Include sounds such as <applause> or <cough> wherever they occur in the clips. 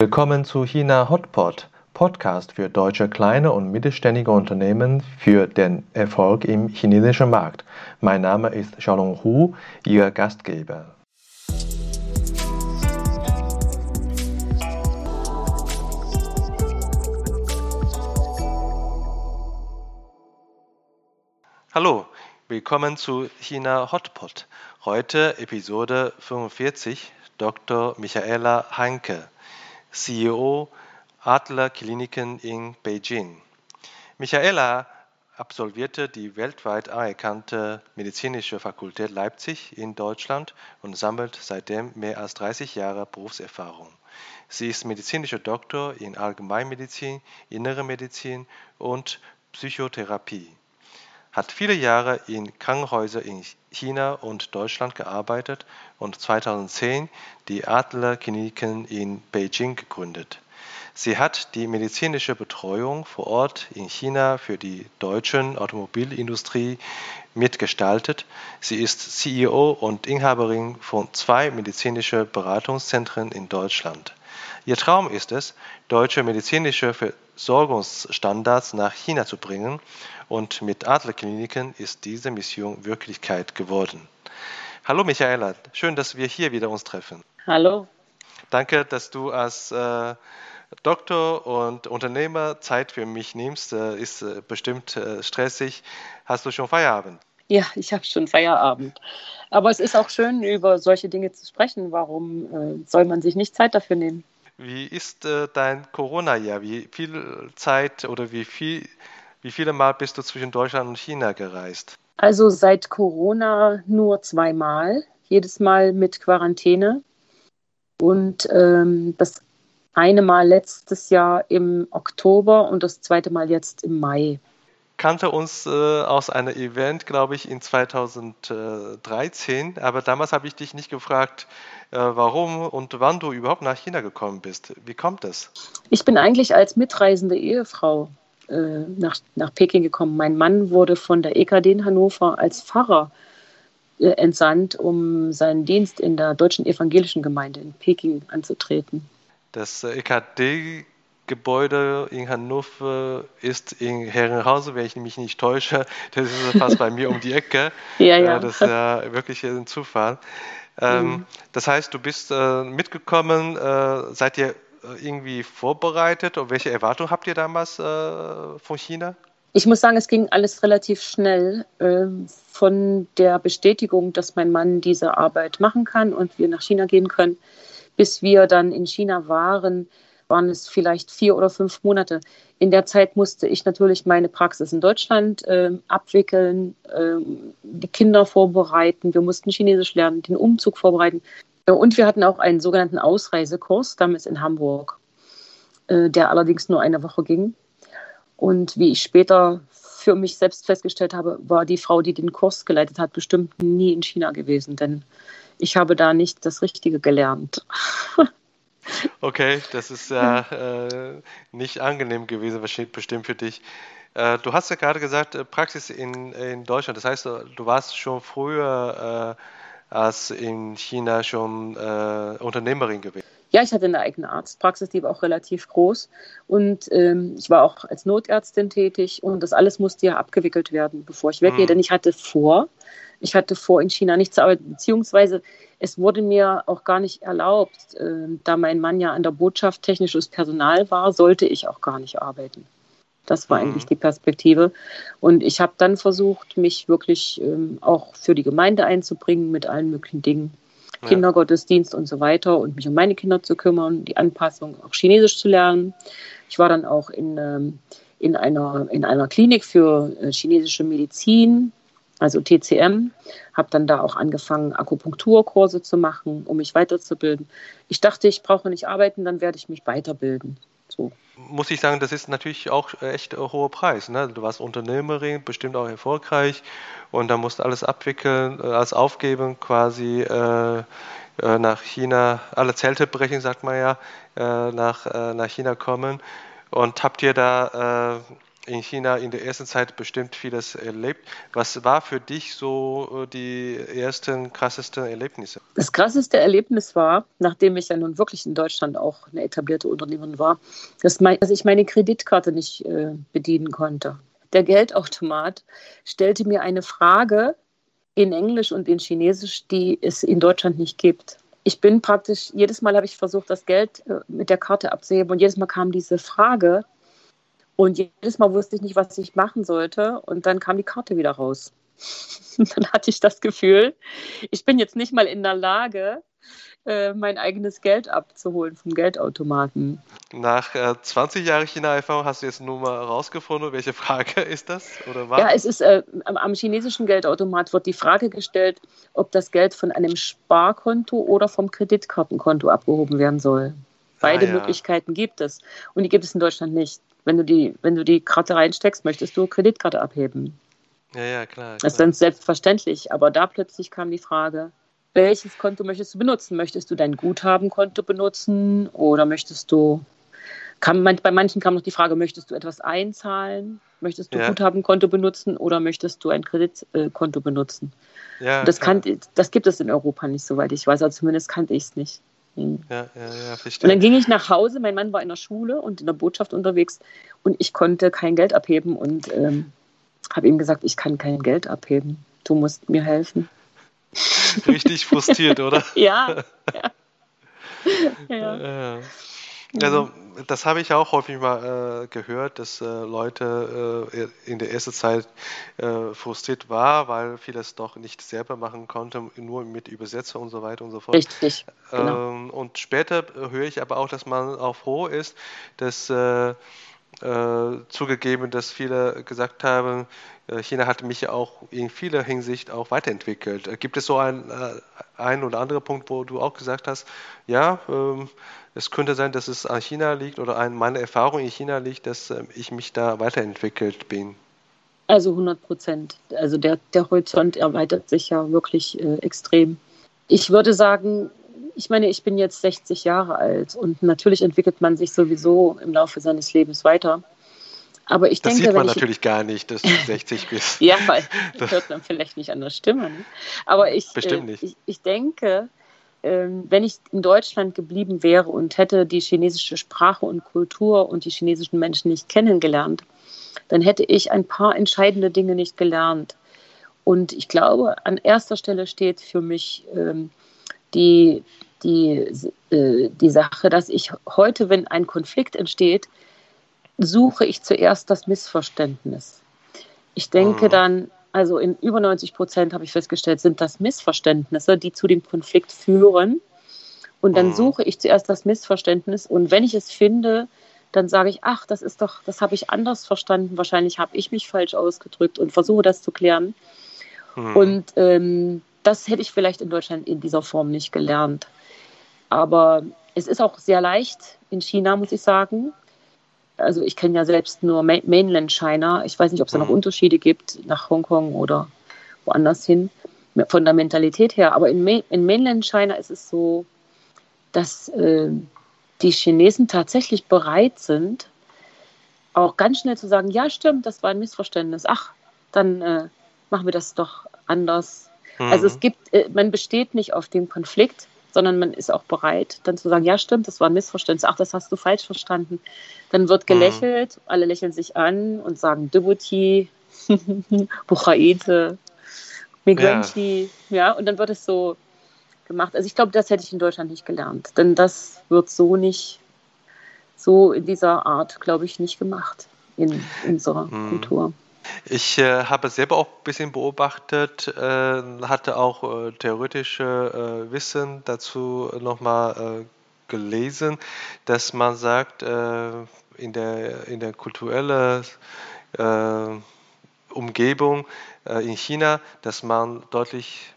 Willkommen zu China Hotpot, Podcast für deutsche kleine und mittelständige Unternehmen für den Erfolg im chinesischen Markt. Mein Name ist Xiaolong Hu, Ihr Gastgeber. Hallo, willkommen zu China Hotpot. Heute Episode 45, Dr. Michaela Heinke. CEO Adler Kliniken in Beijing. Michaela absolvierte die weltweit anerkannte Medizinische Fakultät Leipzig in Deutschland und sammelt seitdem mehr als 30 Jahre Berufserfahrung. Sie ist medizinischer Doktor in Allgemeinmedizin, Innere Medizin und Psychotherapie hat viele Jahre in Krankenhäusern in China und Deutschland gearbeitet und 2010 die Adler Kliniken in Beijing gegründet. Sie hat die medizinische Betreuung vor Ort in China für die deutsche Automobilindustrie mitgestaltet. Sie ist CEO und Inhaberin von zwei medizinischen Beratungszentren in Deutschland. Ihr Traum ist es, deutsche medizinische Versorgungsstandards nach China zu bringen und mit Adlerkliniken ist diese Mission Wirklichkeit geworden. Hallo Michaela, schön, dass wir hier wieder uns treffen. Hallo. Danke, dass du als äh, Doktor und Unternehmer Zeit für mich nimmst. Äh, ist äh, bestimmt äh, stressig. Hast du schon Feierabend? Ja, ich habe schon Feierabend. Aber es ist auch schön, über solche Dinge zu sprechen. Warum äh, soll man sich nicht Zeit dafür nehmen? Wie ist äh, dein Corona-Jahr? Wie viel Zeit oder wie viel wie viele Mal bist du zwischen Deutschland und China gereist? Also seit Corona nur zweimal, jedes Mal mit Quarantäne. Und ähm, das eine Mal letztes Jahr im Oktober und das zweite Mal jetzt im Mai. Kannte uns äh, aus einem Event, glaube ich, in 2013, aber damals habe ich dich nicht gefragt, äh, warum und wann du überhaupt nach China gekommen bist. Wie kommt das? Ich bin eigentlich als mitreisende Ehefrau äh, nach, nach Peking gekommen. Mein Mann wurde von der EKD in Hannover als Pfarrer äh, entsandt, um seinen Dienst in der deutschen evangelischen Gemeinde in Peking anzutreten. Das äh, EKD Gebäude in Hannover ist in Herrenhausen, wenn ich mich nicht täusche. Das ist fast bei mir um die Ecke. <laughs> Ja, ja. Das ist ja wirklich ein Zufall. Ähm, mhm. Das heißt, du bist mitgekommen. seid ihr äh, irgendwie vorbereitet und welche Erwartungen habt ihr damals äh, von China? Ich muss sagen, es ging alles relativ schnell äh, von der Bestätigung, dass mein Mann diese Arbeit machen kann und wir nach China gehen können, bis wir dann in China waren, waren es vielleicht vier oder fünf Monate. In der Zeit musste ich natürlich meine Praxis in Deutschland äh, abwickeln, äh, die Kinder vorbereiten, wir mussten Chinesisch lernen, den Umzug vorbereiten. Und wir hatten auch einen sogenannten Ausreisekurs, damals in Hamburg, äh, der allerdings nur eine Woche ging. Und wie ich später für mich selbst festgestellt habe, war die Frau, die den Kurs geleitet hat, bestimmt nie in China gewesen, denn ich habe da nicht das Richtige gelernt. <laughs> okay, das ist ja äh, nicht angenehm gewesen, bestimmt für dich. Äh, du hast ja gerade gesagt, äh, Praxis in, in Deutschland, das heißt, du warst schon früher äh, als in China schon äh, Unternehmerin gewesen? Ja, ich hatte eine eigene Arztpraxis, die war auch relativ groß. Und ähm, ich war auch als Notärztin tätig und das alles musste ja abgewickelt werden, bevor ich weggehe. Mhm. Denn ich hatte vor, ich hatte vor, in China nicht zu arbeiten, beziehungsweise es wurde mir auch gar nicht erlaubt, äh, da mein Mann ja an der Botschaft technisches Personal war, sollte ich auch gar nicht arbeiten. Das war mhm. eigentlich die Perspektive. Und ich habe dann versucht, mich wirklich ähm, auch für die Gemeinde einzubringen mit allen möglichen Dingen. Kindergottesdienst und so weiter und mich um meine Kinder zu kümmern, die Anpassung auch Chinesisch zu lernen. Ich war dann auch in, ähm, in, einer, in einer Klinik für äh, chinesische Medizin, also TCM, habe dann da auch angefangen, Akupunkturkurse zu machen, um mich weiterzubilden. Ich dachte, ich brauche nicht arbeiten, dann werde ich mich weiterbilden. So. Muss ich sagen, das ist natürlich auch echt ein hoher Preis. Ne? Du warst Unternehmerin, bestimmt auch erfolgreich und da musst du alles abwickeln, äh, als aufgeben quasi äh, äh, nach China, alle Zelte brechen, sagt man ja, äh, nach, äh, nach China kommen. Und habt ihr da in China in der ersten Zeit bestimmt vieles erlebt. Was war für dich so äh, die ersten krassesten Erlebnisse? Das krasseste Erlebnis war, nachdem ich ja nun wirklich in Deutschland auch eine etablierte Unternehmerin war, dass, ich meine Kreditkarte nicht äh, bedienen konnte. Der Geldautomat stellte mir eine Frage in Englisch und in Chinesisch, die es in Deutschland nicht gibt. Ich bin praktisch, jedes Mal habe ich versucht, das Geld äh, mit der Karte abzuheben und jedes Mal kam diese Frage und jedes Mal wusste ich nicht, was ich machen sollte. Und dann kam die Karte wieder raus. <laughs> dann hatte ich das Gefühl, ich bin jetzt nicht mal in der Lage, äh, mein eigenes Geld abzuholen vom Geldautomaten. Nach äh, 20 Jahren China-Erfahrung hast du jetzt nur mal herausgefunden, welche Frage <laughs> ist das? Oder war? Ja, es ist äh, am, am, chinesischen Geldautomat wird die Frage gestellt, ob das Geld von einem Sparkonto oder vom Kreditkartenkonto abgehoben werden soll. Beide ah, ja. Möglichkeiten gibt es. Und die gibt es in Deutschland nicht. Wenn du die, wenn du die Karte reinsteckst, möchtest du Kreditkarte abheben. Ja, ja, klar. Das ist dann selbstverständlich. Aber da plötzlich kam die Frage, welches Konto möchtest du benutzen? Möchtest du dein Guthabenkonto benutzen oder möchtest du, kam, bei manchen kam noch die Frage, möchtest du etwas einzahlen? Möchtest du ja. Guthabenkonto benutzen oder möchtest du ein Kreditkonto benutzen? Ja, das, kann, das gibt es in Europa nicht, soweit ich weiß. Also zumindest kannte ich es nicht. Hm. Ja, ja, ja, verstehe. Und dann ging ich nach Hause, mein Mann war in der Schule und in der Botschaft unterwegs und ich konnte kein Geld abheben und ähm, habe ihm gesagt, ich kann kein Geld abheben. Du musst mir helfen. Richtig frustriert, oder? <laughs> <laughs> ja. ja. ja. Also das habe ich auch häufig mal äh, gehört, dass äh, Leute äh, in der ersten Zeit äh, frustriert waren, weil vieles doch nicht selber machen konnten, nur mit Übersetzung und so weiter und so fort. Richtig. Genau. Ähm, und später höre ich aber auch, dass man auch froh ist, dass äh, äh, zugegeben, dass viele gesagt haben, China hat mich auch in vieler Hinsicht auch weiterentwickelt. Gibt es so einen, einen oder anderen Punkt, wo du auch gesagt hast, ja, ähm, es könnte sein, dass es an China liegt oder an meiner Erfahrung in China liegt, dass ähm, ich mich da weiterentwickelt bin. Also 100 Prozent. Also der, der Horizont erweitert sich ja wirklich äh, extrem. Ich würde sagen, ich meine, ich bin jetzt 60 Jahre alt und natürlich entwickelt man sich sowieso im Laufe seines Lebens weiter. Aber ich das denke, sieht man natürlich gar nicht, dass du 60 <laughs> bist. ja, weil <laughs> das hört man vielleicht nicht an der Stimme. Ne? Aber ich. Äh, ich, ich denke, ähm, wenn ich in Deutschland geblieben wäre und hätte die chinesische Sprache und Kultur und die chinesischen Menschen nicht kennengelernt, dann hätte ich ein paar entscheidende Dinge nicht gelernt. Und ich glaube, an erster Stelle steht für mich ähm, die, die, äh, die Sache, dass ich heute, wenn ein Konflikt entsteht, suche ich zuerst das Missverständnis. Ich denke mhm. dann, also in über 90 Prozent habe ich festgestellt, sind das Missverständnisse, die zu dem Konflikt führen. Und dann mhm. suche ich zuerst das Missverständnis und wenn ich es finde, dann sage ich, ach, das ist doch, das habe ich anders verstanden. Wahrscheinlich habe ich mich falsch ausgedrückt und versuche das zu klären. Mhm. Und ähm, das hätte ich vielleicht in Deutschland in dieser Form nicht gelernt. Aber es ist auch sehr leicht in China, muss ich sagen also ich kenne ja selbst nur Mainland China. Ich weiß nicht, ob es da noch mhm. Unterschiede gibt nach Hongkong oder woanders hin, von der Mentalität her. Aber in, Ma in Mainland China ist es so, dass äh, die Chinesen tatsächlich bereit sind, auch ganz schnell zu sagen, ja stimmt, das war ein Missverständnis. Ach, dann äh, machen wir das doch anders. Mhm. Also es gibt, äh, man besteht nicht auf dem Konflikt, sondern man ist auch bereit, dann zu sagen, ja stimmt, das war ein Missverständnis, ach, das hast du falsch verstanden. Dann wird mhm. gelächelt, mhm. alle lächeln sich an und sagen Debuti, <laughs> Buchaite, Migranti, ja. ja, und dann wird es so gemacht. Also ich glaube, das hätte ich in Deutschland nicht gelernt, denn das wird so nicht, so in dieser Art, glaube ich, nicht gemacht in unserer mhm. Kultur. Ich äh, habe selber auch ein bisschen beobachtet, äh, hatte auch äh, theoretische äh, Wissen dazu nochmal äh, gelesen, dass man sagt, äh, in der, in der kulturellen Umgebung in China, dass man deutlich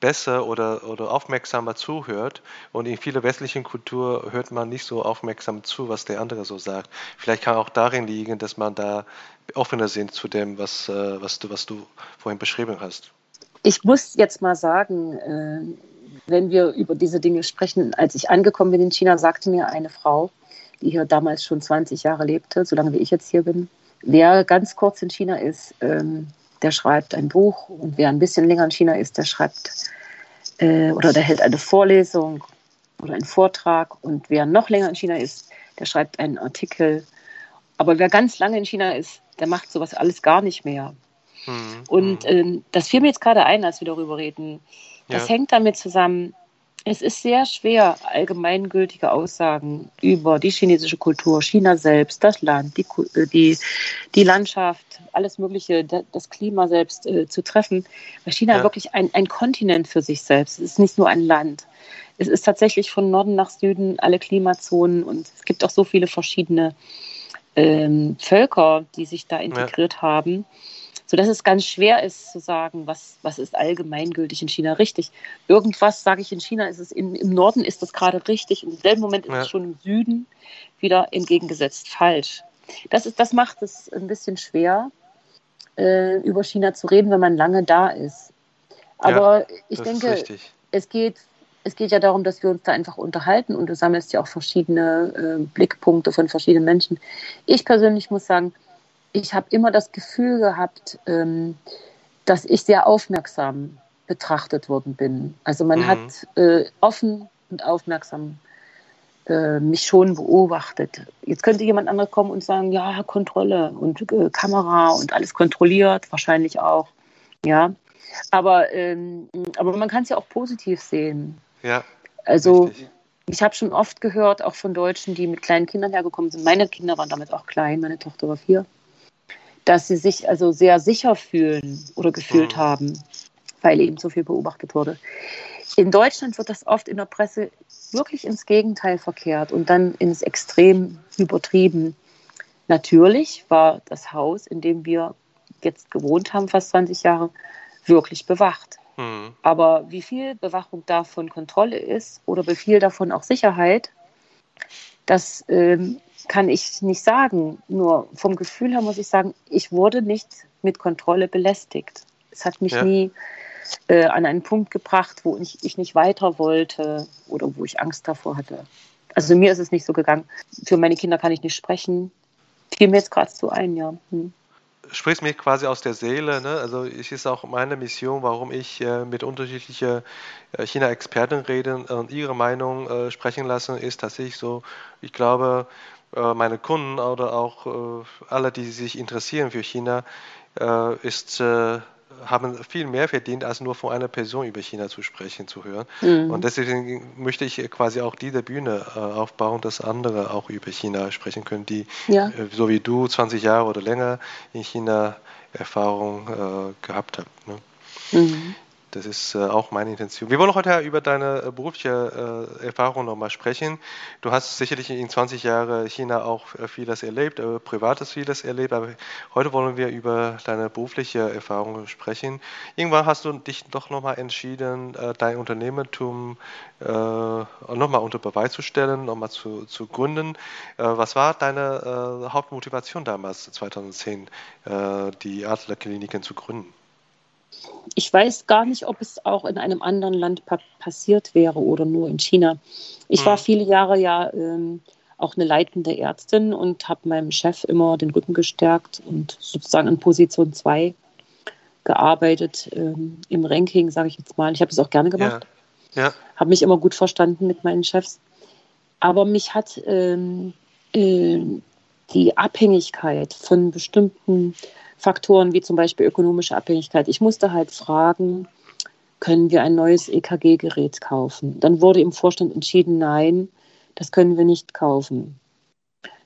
besser oder, oder aufmerksamer zuhört. Und in vielen westlichen Kulturen hört man nicht so aufmerksam zu, was der andere so sagt. Vielleicht kann auch darin liegen, dass man da offener sind zu dem, was, äh, was, du, was du vorhin beschrieben hast. Ich muss jetzt mal sagen, äh, wenn wir über diese Dinge sprechen, als ich angekommen bin in China, sagte mir eine Frau, die hier damals schon 20 Jahre lebte, so lange wie ich jetzt hier bin, wer ganz kurz in China ist, ähm, der schreibt ein Buch und wer ein bisschen länger in China ist, der schreibt äh, oder der hält eine Vorlesung oder einen Vortrag und wer noch länger in China ist, der schreibt einen Artikel. Aber wer ganz lange in China ist, der macht sowas alles gar nicht mehr. Mhm. Und ähm, das fiel mir jetzt gerade ein, als wir darüber reden. Das ja. hängt damit zusammen, es ist sehr schwer, allgemeingültige Aussagen über die chinesische Kultur, China selbst, das Land, die, äh, die, die Landschaft, alles Mögliche, das Klima selbst äh, zu treffen, weil China ja. wirklich ein, ein Kontinent für sich selbst ist. Es ist nicht nur ein Land. Es ist tatsächlich von Norden nach Süden alle Klimazonen und es gibt auch so viele verschiedene ähm, Völker, die sich da integriert ja. haben sodass es ganz schwer ist zu sagen, was, was ist allgemeingültig in China richtig. Irgendwas, sage ich, in China ist es, in, im Norden ist das gerade richtig und im selben Moment ist ja. es schon im Süden wieder entgegengesetzt falsch. Das, ist, das macht es ein bisschen schwer, äh, über China zu reden, wenn man lange da ist. Aber ja, ich denke, es geht, es geht ja darum, dass wir uns da einfach unterhalten und du sammelst ja auch verschiedene äh, Blickpunkte von verschiedenen Menschen. Ich persönlich muss sagen, ich habe immer das Gefühl gehabt, ähm, dass ich sehr aufmerksam betrachtet worden bin. Also man mhm. hat äh, offen und aufmerksam äh, mich schon beobachtet. Jetzt könnte jemand anderes kommen und sagen, ja, Kontrolle und äh, Kamera und alles kontrolliert, wahrscheinlich auch. Ja, aber, ähm, aber man kann es ja auch positiv sehen. Ja. Also richtig. ich habe schon oft gehört, auch von Deutschen, die mit kleinen Kindern hergekommen sind. Meine Kinder waren damit auch klein, meine Tochter war vier dass sie sich also sehr sicher fühlen oder gefühlt mhm. haben, weil eben so viel beobachtet wurde. In Deutschland wird das oft in der Presse wirklich ins Gegenteil verkehrt und dann ins Extrem übertrieben. Natürlich war das Haus, in dem wir jetzt gewohnt haben, fast 20 Jahre, wirklich bewacht. Mhm. Aber wie viel Bewachung davon Kontrolle ist oder wie viel davon auch Sicherheit, das ähm, kann ich nicht sagen. Nur vom Gefühl her muss ich sagen, ich wurde nicht mit Kontrolle belästigt. Es hat mich ja. nie äh, an einen Punkt gebracht, wo ich, ich nicht weiter wollte oder wo ich Angst davor hatte. Also mir ist es nicht so gegangen. Für meine Kinder kann ich nicht sprechen. Fiel mir jetzt gerade so ein, ja. Hm sprichst mir quasi aus der Seele. Ne? Also es ist auch meine Mission, warum ich äh, mit unterschiedlichen äh, China-Experten rede und ihre Meinung äh, sprechen lassen, ist tatsächlich so, ich glaube, meine Kunden oder auch äh, alle, die sich interessieren für China, äh, ist haben viel mehr verdient, als nur von einer Person über China zu sprechen, zu hören. Mhm. Und deswegen möchte ich quasi auch diese Bühne äh, aufbauen, dass andere auch über China sprechen können, die, ja. äh, so wie du, 20 Jahre oder länger in China Erfahrung äh, gehabt haben. Ne? Mhm. Das ist äh, auch meine Intention. Wir wollen heute über deine äh, berufliche äh, Erfahrung nochmal sprechen. Du hast sicherlich in 20 Jahren China auch vieles erlebt, privates vieles erlebt, aber heute wollen wir über deine berufliche Erfahrung sprechen. Irgendwann hast du dich doch nochmal entschieden, dein Unternehmertum nochmal unter Beweis zu stellen, nochmal zu, zu gründen. was war deine Hauptmotivation damals, 2010, die Adlerkliniken zu gründen? Ich weiß gar nicht, ob es auch in einem anderen Land pa passiert wäre oder nur in China. Ich war hm. viele Jahre ja ähm, auch eine leitende Ärztin und habe meinem Chef immer den Rücken gestärkt und sozusagen in Position 2 gearbeitet ähm, im Ranking, sage ich jetzt mal. Ich habe das auch gerne gemacht. Ja. ja. Habe mich immer gut verstanden mit meinen Chefs. Aber mich hat ähm, äh, die Abhängigkeit von bestimmten Faktoren wie zum Beispiel ökonomische Abhängigkeit. Ich musste halt fragen, können wir ein neues EKG-Gerät kaufen? Dann wurde im Vorstand entschieden, nein, das können wir nicht kaufen.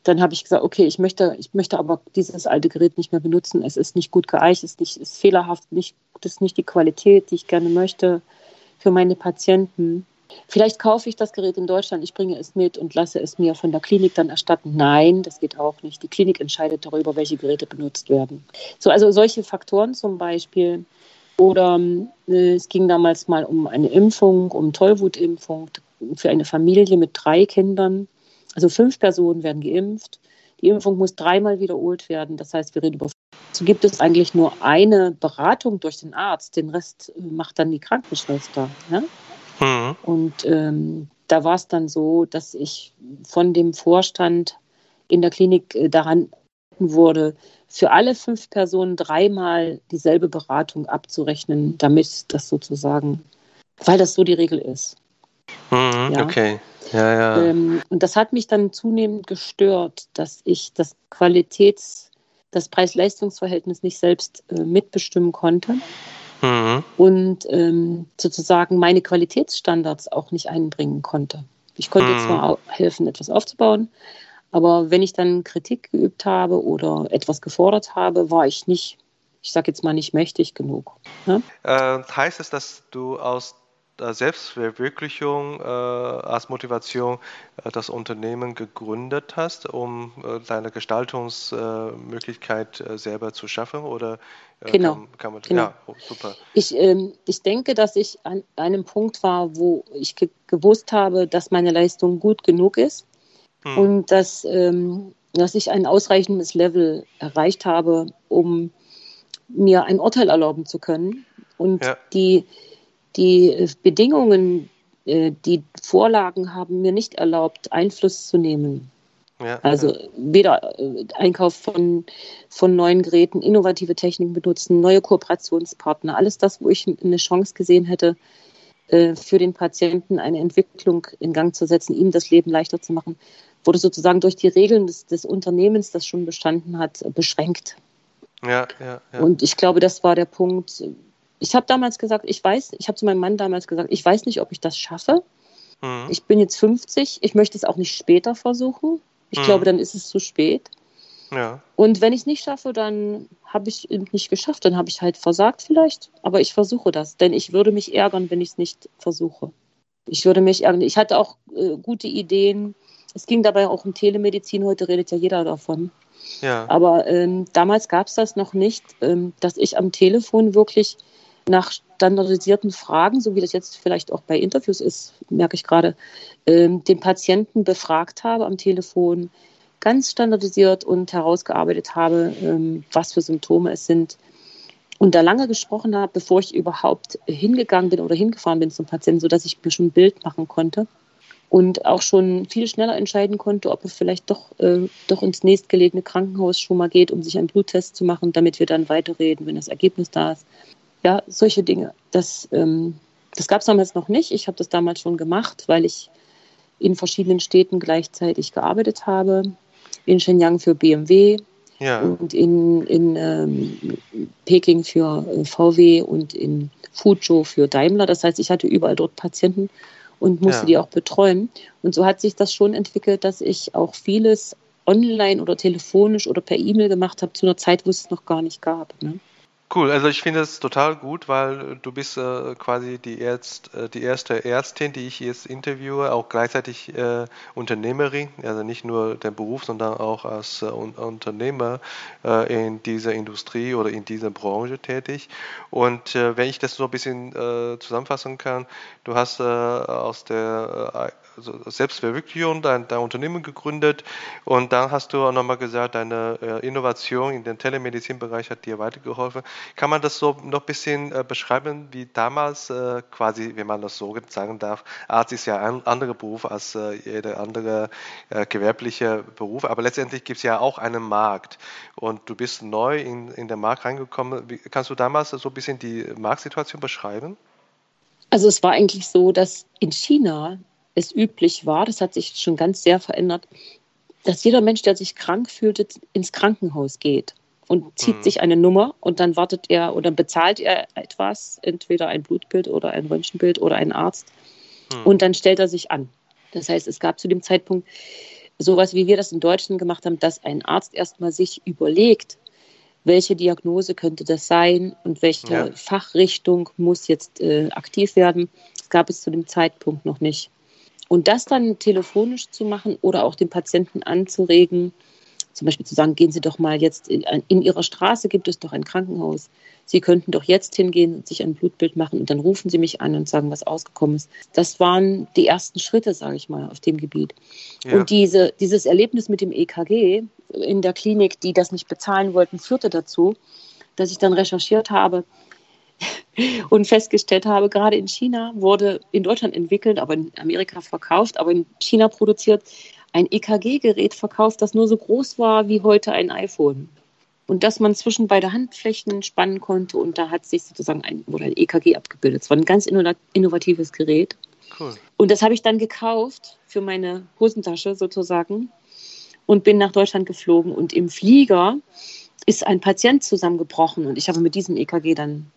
Dann habe ich gesagt, okay, ich möchte, ich möchte aber dieses alte Gerät nicht mehr benutzen. Es ist nicht gut geeicht, es ist, nicht, ist fehlerhaft, nicht, das ist nicht die Qualität, die ich gerne möchte für meine Patienten. Vielleicht kaufe ich das Gerät in Deutschland, ich bringe es mit und lasse es mir von der Klinik dann erstatten. Nein, das geht auch nicht. Die Klinik entscheidet darüber, welche Geräte benutzt werden. So, also solche Faktoren zum Beispiel. Oder äh, es ging damals mal um eine Impfung, um Tollwutimpfung für eine Familie mit drei Kindern. Also fünf Personen werden geimpft. Die Impfung muss dreimal wiederholt werden. Das heißt, wir reden über. So gibt es eigentlich nur eine Beratung durch den Arzt. Den Rest macht dann die Krankenschwester. Ja? Mhm. Und ähm, da war es dann so, dass ich von dem Vorstand in der Klinik äh, daran wurde, für alle fünf Personen dreimal dieselbe Beratung abzurechnen, damit das sozusagen, weil das so die Regel ist. Mhm, ja. Okay. Ja, ja. Ähm, und das hat mich dann zunehmend gestört, dass ich das Qualitäts-, das Preis-Leistungs-Verhältnis nicht selbst äh, mitbestimmen konnte. Mhm. Und ähm, sozusagen meine Qualitätsstandards auch nicht einbringen konnte. Ich konnte mhm. zwar helfen, etwas aufzubauen, aber wenn ich dann Kritik geübt habe oder etwas gefordert habe, war ich nicht, ich sage jetzt mal nicht mächtig genug. Ne? Äh, heißt es, dass du aus Selbstverwirklichung äh, als Motivation äh, das Unternehmen gegründet hast, um äh, deine Gestaltungsmöglichkeit äh, selber zu schaffen? Oder äh, genau. Kann, kann man, genau. Ja, oh, super. Ich, ähm, ich denke, dass ich an einem Punkt war, wo ich ge gewusst habe, dass meine Leistung gut genug ist hm. und dass, ähm, dass ich ein ausreichendes Level erreicht habe, um mir ein Urteil erlauben zu können. Und ja. die die äh, Bedingungen, äh, die Vorlagen haben mir nicht erlaubt, Einfluss zu nehmen. Ja, also ja. weder äh, Einkauf von, von neuen Geräten, innovative Techniken benutzen, neue Kooperationspartner, alles das, wo ich eine Chance gesehen hätte, für den Patienten eine Entwicklung in Gang zu setzen, ihm das Leben leichter zu machen, wurde sozusagen durch die Regeln des, des Unternehmens, das schon bestanden hat, beschränkt. Ja, ja, ja. Und ich glaube, das war der Punkt, ich habe damals gesagt, ich weiß, ich habe zu meinem Mann damals gesagt, ich weiß nicht, ob ich das schaffe. Mhm. Ich bin jetzt 50, ich möchte es auch nicht später versuchen. Ich mhm. glaube, dann ist es zu spät. Ja. Und wenn ich es nicht schaffe, dann habe ich es nicht geschafft, dann habe ich halt versagt vielleicht, aber ich versuche das, denn ich würde mich ärgern, wenn ich es nicht versuche. Ich würde mich ärgern. Ich hatte auch äh, gute Ideen. Es ging dabei auch um Telemedizin, heute redet ja jeder davon. Ja. Aber ähm, damals gab es das noch nicht, ähm, dass ich am Telefon wirklich nach standardisierten Fragen, so wie das jetzt vielleicht auch bei Interviews ist, merke ich gerade, ähm, den Patienten befragt habe am Telefon, ganz standardisiert und herausgearbeitet habe, ähm, was für Symptome es sind. Und da lange gesprochen habe, bevor ich überhaupt hingegangen bin oder hingefahren bin zum Patienten, sodass ich mir schon ein Bild machen konnte und auch schon viel schneller entscheiden konnte, ob er vielleicht doch, äh, doch ins nächstgelegene Krankenhaus schon mal geht, um sich einen Bluttest zu machen, damit wir dann weiterreden, wenn das Ergebnis da ist. Ja, solche Dinge. Das, ähm, das gab es damals noch nicht. Ich habe das damals schon gemacht, weil ich in verschiedenen Städten gleichzeitig gearbeitet habe. In Shenyang für BMW ja. und in, in ähm, Peking für äh, VW und in Fuzhou für Daimler. Das heißt, ich hatte überall dort Patienten und musste ja. die auch betreuen. Und so hat sich das schon entwickelt, dass ich auch vieles online oder telefonisch oder per E-Mail gemacht habe zu einer Zeit, wo es es noch gar nicht gab. Ne? Cool, also ich finde es total gut, weil du bist äh, quasi die, Ärzt, äh, die erste Ärztin, die ich jetzt interviewe, auch gleichzeitig äh, Unternehmerin, also nicht nur der Beruf, sondern auch als äh, Unternehmer äh, in dieser Industrie oder in dieser Branche tätig. Und äh, wenn ich das so ein bisschen zusammenfassen kann, du hast aus der also Selbstverwirklichung dein, dein Unternehmen gegründet und dann hast du auch nochmal gesagt, deine äh, Innovation in den Telemedizinbereich hat dir weitergeholfen. Kann man das so noch ein bisschen äh, beschreiben, wie damals äh, quasi, wenn man das so sagen darf, Arzt ist ja ein anderer Beruf als jeder andere gewerbliche Beruf, aber letztendlich gibt es ja auch einen Markt und du bist neu in, in den Markt reingekommen. Wie, kannst du damals so ein bisschen die Marktsituation beschreiben? Also es war eigentlich so, dass in China es üblich war, das hat sich schon ganz sehr verändert, dass jeder Mensch, der sich krank fühlt, ins Krankenhaus geht und zieht mhm. sich eine Nummer und dann wartet er oder bezahlt er etwas, entweder ein Blutbild oder ein Röntgenbild oder ein Arzt mhm. und dann stellt er sich an. Das heißt, es gab zu dem Zeitpunkt sowas, wie wir das in Deutschland gemacht haben, dass ein Arzt erstmal sich überlegt, welche Diagnose könnte das sein und welche ja. Fachrichtung muss jetzt äh, aktiv werden. Das gab es zu dem Zeitpunkt noch nicht. Und das dann telefonisch zu machen oder auch den Patienten anzuregen, zum Beispiel zu sagen, gehen Sie doch mal jetzt in, in, Ihrer Straße gibt es doch ein Krankenhaus. Sie könnten doch jetzt hingehen und sich ein Blutbild machen und dann rufen Sie mich an und sagen, was ausgekommen ist. Das waren die ersten Schritte, sage ich mal, auf dem Gebiet. Ja. Und diese, dieses Erlebnis mit dem EKG in der Klinik, die das nicht bezahlen wollten, führte dazu, dass ich dann recherchiert habe, und festgestellt habe, gerade in China wurde in Deutschland entwickelt, aber in Amerika verkauft, aber in China produziert ein EKG-Gerät verkauft, das nur so groß war wie heute ein iPhone. Und dass man zwischen beide Handflächen spannen konnte und da hat sich sozusagen ein, wurde ein EKG abgebildet. Es war ein ganz innovatives Gerät. Cool. Und das habe ich dann gekauft für meine Hosentasche sozusagen und bin nach Deutschland geflogen. Und im Flieger ist ein Patient zusammengebrochen und ich habe mit diesem EKG dann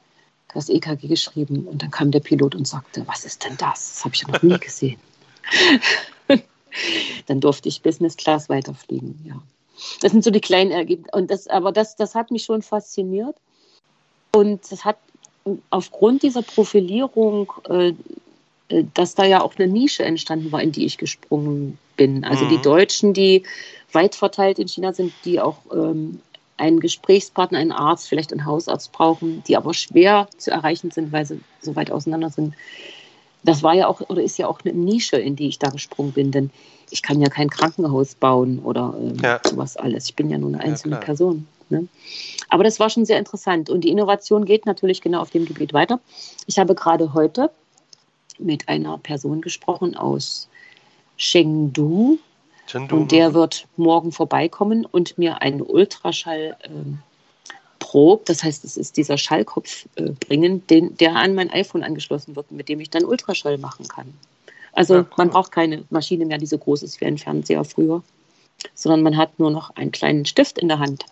das EKG geschrieben und dann kam der Pilot und sagte, was ist denn das? Das habe ich ja noch nie gesehen. <laughs> dann durfte ich Business Class weiterfliegen, ja. Das sind so die kleinen Ergebnisse. Und das, aber das, das hat mich schon fasziniert. Und das hat aufgrund dieser Profilierung, äh, äh, dass da ja auch eine Nische entstanden war, in die ich gesprungen bin. Also mhm. die Deutschen, die weit verteilt in China sind, die auch ähm, einen Gesprächspartner, einen Arzt, vielleicht einen Hausarzt brauchen, die aber schwer zu erreichen sind, weil sie so weit auseinander sind. Das war ja auch oder ist ja auch eine Nische, in die ich da gesprungen bin, denn ich kann ja kein Krankenhaus bauen oder ähm, ja. sowas alles. Ich bin ja nur eine einzelne ja, Person. Ne? Aber das war schon sehr interessant und die Innovation geht natürlich genau auf dem Gebiet weiter. Ich habe gerade heute mit einer Person gesprochen aus Chengdu, Chengdu. Und der wird morgen vorbeikommen und mir einen Ultraschall ähm, Probe, das heißt, es ist dieser Schallkopf äh, bringen, den, der an mein iPhone angeschlossen wird, mit dem ich dann Ultraschall machen kann. Also ja, cool. man braucht keine Maschine mehr, die so groß ist wie ein Fernseher früher, sondern man hat nur noch einen kleinen Stift in der Hand.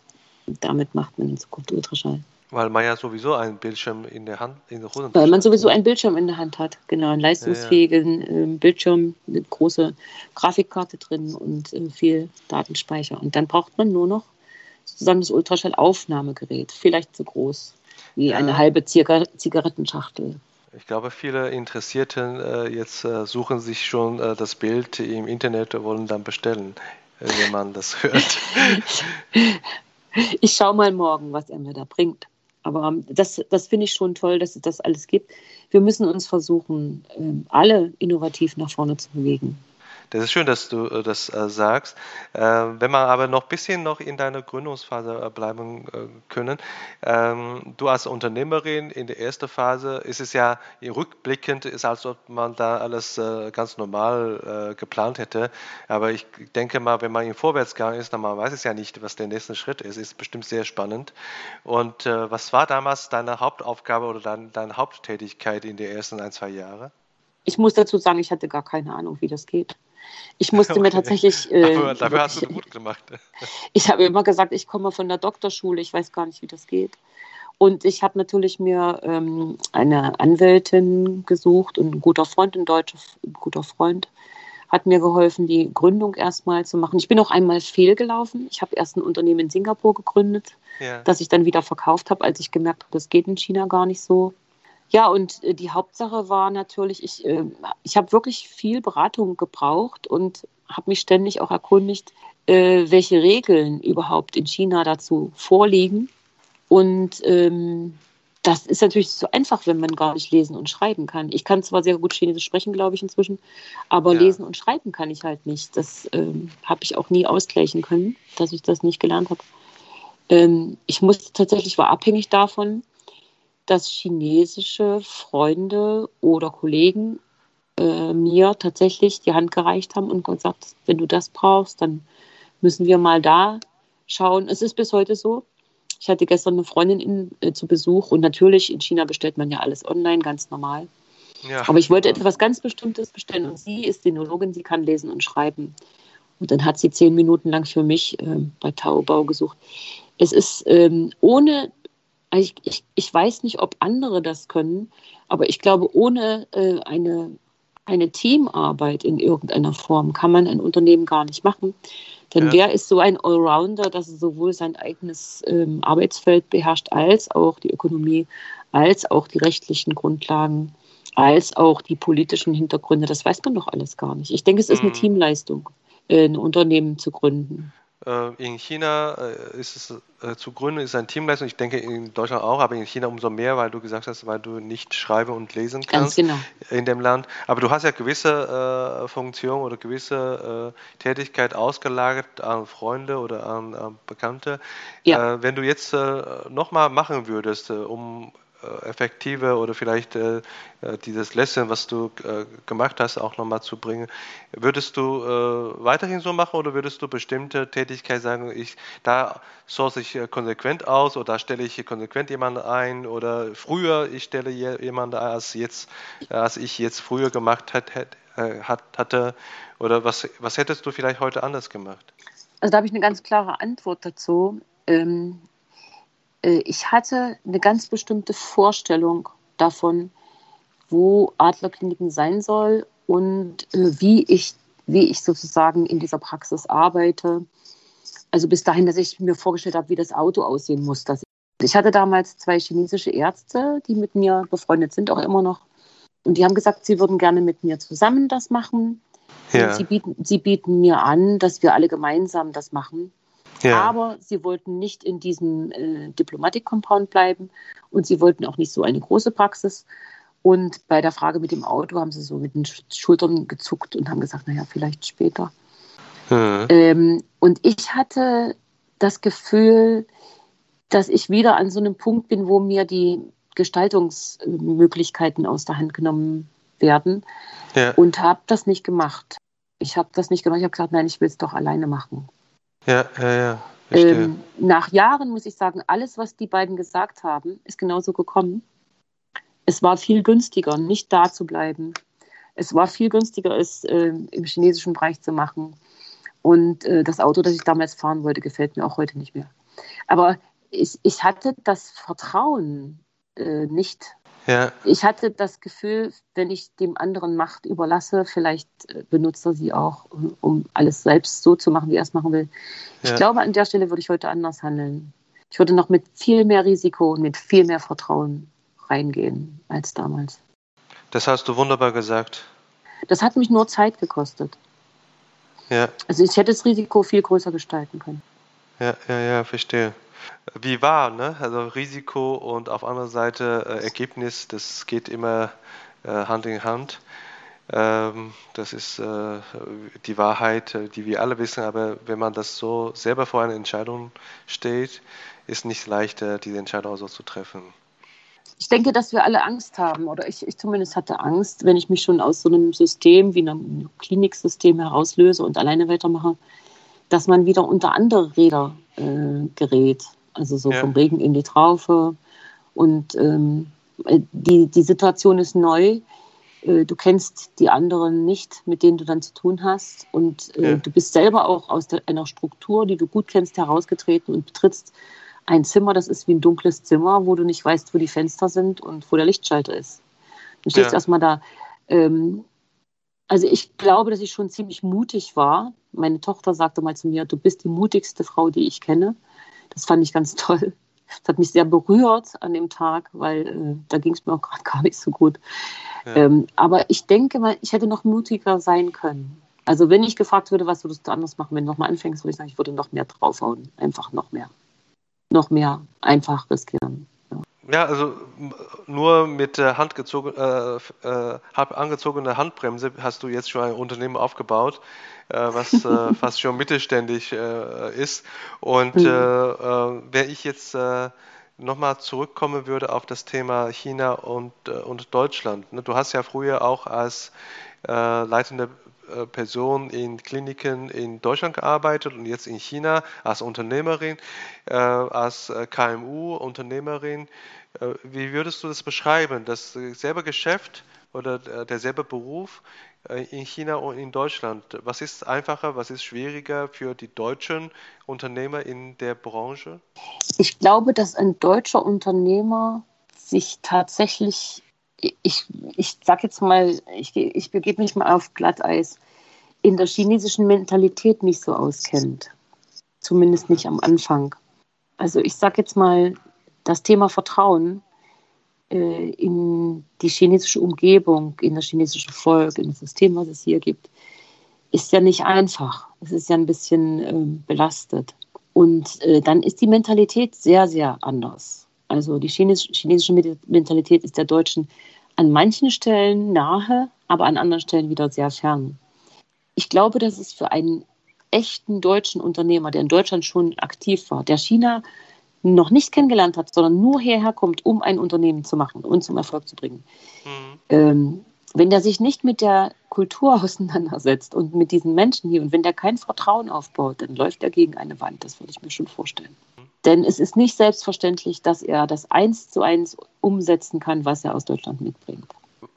Und damit macht man in Zukunft Ultraschall. Weil man ja sowieso einen Bildschirm in der Hand, in der Hosentasche Weil man sowieso einen Bildschirm in der Hand hat, genau, einen leistungsfähigen ja, ja. Ähm, Bildschirm, eine große Grafikkarte drin und äh, viel Datenspeicher. Und dann braucht man nur noch sozusagen das Ultraschallaufnahmegerät, vielleicht so groß wie ja. eine halbe Zigarettenschachtel. Ich glaube, viele Interessierte äh, jetzt äh, suchen sich schon äh, das Bild im Internet und wollen dann bestellen, äh, wenn man das hört. <laughs> ich schaue mal morgen, was er mir da bringt. Aber das, das finde ich schon toll, dass es das alles gibt. Wir müssen uns versuchen, ähm, alle innovativ nach vorne zu bewegen. Das ist schön, dass du äh, das äh, sagst. Äh, wenn wir aber noch ein bisschen noch in deiner Gründungsphase äh, bleiben können. Ähm, du als Unternehmerin in der ersten Phase ist es ja rückblickend, ist als ob man da alles ganz normal geplant hätte. Aber ich denke mal, wenn man im Vorwärtsgang ist, dann weiß es ja nicht, was der nächste Schritt ist. Ist bestimmt sehr spannend. Und was war damals deine Hauptaufgabe oder dein, deine Haupttätigkeit in den ersten ein, zwei Jahren? Ich muss dazu sagen, ich hatte gar keine Ahnung, wie das geht. Ich musste okay. mir tatsächlich. Äh, Aber dafür hast du gut gemacht. <laughs> ich habe immer gesagt, ich komme von der Doktorschule, ich weiß gar nicht, wie das geht. Und ich habe natürlich mir ähm, eine Anwältin gesucht und ein guter Freund, ein deutscher guter Freund, hat mir geholfen, die Gründung erstmal zu machen. Ich bin auch einmal fehlgelaufen. Ich habe erst ein Unternehmen in Singapur gegründet, ja. das ich dann wieder verkauft habe, als ich gemerkt habe, das geht in China gar nicht so. Ja, und äh, die Hauptsache war natürlich, ich, äh, ich habe wirklich viel Beratung gebraucht und habe mich ständig auch erkundigt, äh, welche Regeln überhaupt in China dazu vorliegen. Und ähm, das ist natürlich so einfach, wenn man gar nicht lesen und schreiben kann. Ich kann zwar sehr gut Chinesisch sprechen, glaube ich, inzwischen, aber ja. lesen und schreiben kann ich halt nicht. Das ähm, habe ich auch nie ausgleichen können, dass ich das nicht gelernt habe. Ähm, ich musste tatsächlich, war abhängig davon, dass chinesische Freunde oder Kollegen äh, mir tatsächlich die Hand gereicht haben und gesagt, wenn du das brauchst, dann müssen wir mal da schauen. Es ist bis heute so. Ich hatte gestern eine Freundin in, äh, zu Besuch und natürlich in China bestellt man ja alles online, ganz normal. Ja. Aber ich wollte etwas ganz Bestimmtes bestellen und sie ist Sinologin, sie kann lesen und schreiben. Und dann hat sie zehn Minuten lang für mich äh, bei Taobao gesucht. Es ist ähm, ohne ich, ich, ich weiß nicht, ob andere das können, aber ich glaube, ohne äh, eine, eine Teamarbeit in irgendeiner Form kann man ein Unternehmen gar nicht machen. Denn ja. wer ist so ein Allrounder, dass er sowohl sein eigenes ähm, Arbeitsfeld beherrscht, als auch die Ökonomie, als auch die rechtlichen Grundlagen, als auch die politischen Hintergründe? Das weiß man doch alles gar nicht. Ich denke, es ist eine mhm. Teamleistung, äh, ein Unternehmen zu gründen. Äh, in China äh, ist es äh, zu gründen, ist ein Teamleistung. Ich denke in Deutschland auch, aber in China umso mehr, weil du gesagt hast, weil du nicht schreiben und lesen kannst genau. in dem Land. Aber du hast ja gewisse Funktionen oder gewisse Tätigkeit ausgelagert an Freunde oder an, an Bekannte. Ja. Wenn du jetzt äh, nochmal machen würdest, um effektive oder vielleicht äh, äh, dieses Lesson, was du äh, gemacht hast, auch nochmal zu bringen. Würdest du äh, weiterhin so machen oder würdest du bestimmte Tätigkeit sagen, ich, da source ich konsequent aus oder da stelle ich konsequent jemanden ein oder früher ich stelle jemanden als jetzt, als ich jetzt früher gemacht hat, hatte oder was, was hättest du vielleicht heute anders gemacht? Also da habe ich eine ganz klare Antwort dazu. Ähm, äh, ich hatte eine ganz bestimmte Vorstellung davon, wo Adlerkliniken sein soll und äh, wie, ich, wie ich sozusagen in dieser Praxis arbeite. Also bis dahin, dass ich mir vorgestellt habe, wie das Auto aussehen muss. Dass ich hatte damals zwei chinesische Ärzte, die mit mir befreundet sind, auch immer noch. Und die haben gesagt, sie würden gerne mit mir zusammen das machen. Ja. Sie, bieten, sie bieten mir an, dass wir alle gemeinsam das machen. Ja. Aber sie wollten nicht in diesem äh, Diplomatik-Compound bleiben und sie wollten auch nicht so eine große Praxis. Und bei der Frage mit dem Auto haben sie so mit den Schultern gezuckt und haben gesagt, naja, vielleicht später. Mhm. Ähm, und ich hatte das Gefühl, dass ich wieder an so einem Punkt bin, wo mir die Gestaltungsmöglichkeiten aus der Hand genommen werden ja. und habe das nicht gemacht. Ich habe das nicht gemacht. Ich habe gesagt, nein, ich will es doch alleine machen. Ja, ja, ja. Ähm, nach Jahren muss ich sagen, alles, was die beiden gesagt haben, ist genauso gekommen. Es war viel günstiger, nicht da zu bleiben. Es war viel günstiger, es äh, im chinesischen Bereich zu machen. Und äh, das Auto, das ich damals fahren wollte, gefällt mir auch heute nicht mehr. Aber ich, ich hatte das Vertrauen äh, nicht ja. Ich hatte das Gefühl, wenn ich dem anderen Macht überlasse, vielleicht äh, benutzt er sie auch, um alles selbst so zu machen, wie er es machen will. Ja. Ich glaube, an der Stelle würde ich heute anders handeln. Ich würde noch mit viel mehr Risiko und mit viel mehr Vertrauen reingehen als damals. Das hast du wunderbar gesagt. Das hat mich nur Zeit gekostet. Ja. Also ich hätte das Risiko viel größer gestalten können. Ja, ja, ja, verstehe wie war, ne? Also Risiko und auf anderer Seite äh, Ergebnis, das geht immer äh, Hand in Hand. Ähm, das ist äh, die Wahrheit, äh, die wir alle wissen, aber wenn man das so selber vor einer Entscheidung steht, ist nicht leichter, diese Entscheidung so zu treffen. Ich denke, dass wir alle Angst haben, oder ich, ich zumindest hatte Angst, wenn ich mich schon aus so einem System wie einem Kliniksystem herauslöse und alleine weitermache, dass man wieder unter andere Räder äh, gerät. Also so ja. vom Regen in die Traufe. Und ähm, die, die Situation ist neu. Äh, du kennst die anderen nicht, mit denen du dann zu tun hast. Und äh, ja. du bist selber auch aus der, einer Struktur, die du gut kennst, herausgetreten und betrittst ein Zimmer, das ist wie ein dunkles Zimmer, wo du nicht weißt, wo die Fenster sind und wo der Lichtschalter ist. Du stehst ja. erstmal da. Ähm, also ich glaube, dass ich schon ziemlich mutig war. Meine Tochter sagte mal zu mir, du bist die mutigste Frau, die ich kenne. Das fand ich ganz <laughs> toll. Das hat mich sehr berührt an dem Tag, weil äh, da ging es mir auch gerade gar nicht so gut. Ja. Ähm, aber ich denke mal, ich hätte noch mutiger sein können. Also wenn ich gefragt würde, was würdest du anders machen, wenn du nochmal anfängst, würde ich sagen, ich würde noch mehr draufhauen. Einfach noch mehr. Noch mehr einfach riskieren. Ja, also nur mit der handgezogen, äh, äh, angezogene Handbremse hast du jetzt schon ein Unternehmen aufgebaut, äh, was äh, <laughs> fast schon mittelständig äh, ist. Und mhm. Äh, wenn ich jetzt nochmal zurückkommen würde auf das Thema China und, und Deutschland. Ne? Du hast ja früher auch als leitende äh, Person in Kliniken in Deutschland gearbeitet und jetzt in China als Unternehmerin, äh, als äh, KMU-Unternehmerin. wie würdest du das beschreiben? Dasselbe Geschäft oder derselbe Beruf in China und in Deutschland. Was ist einfacher, was ist schwieriger für die deutschen Unternehmer in der Branche? Ich glaube, dass ein deutscher Unternehmer sich tatsächlich ich, ich sag jetzt mal, ich, ich begebe mich mal auf Glatteis, in der chinesischen Mentalität nicht so auskennt. Zumindest nicht am Anfang. Also ich sag jetzt mal, das Thema Vertrauen äh, in die chinesische Umgebung, in das chinesische Volk, in das System, was es hier gibt, ist ja nicht einfach. Es ist ja ein bisschen äh, belastet. Und äh, dann ist die Mentalität sehr, sehr anders. Also die chinesische Mentalität ist der deutschen an manchen Stellen nahe, aber an anderen Stellen wieder sehr fern. Ich glaube, dass es für einen echten deutschen Unternehmer, der in Deutschland schon aktiv war, der China noch nicht kennengelernt hat, sondern nur hierher kommt, um ein Unternehmen zu machen und zum Erfolg zu bringen, mhm. ähm, wenn der sich nicht mit der Kultur <laughs> auseinandersetzt und mit diesen Menschen hier und wenn der kein Vertrauen aufbaut, dann läuft er gegen eine Wand. Das würde ich mir schon vorstellen. Denn es ist nicht selbstverständlich, dass er das eins zu eins umsetzen kann, was er aus Deutschland mitbringt.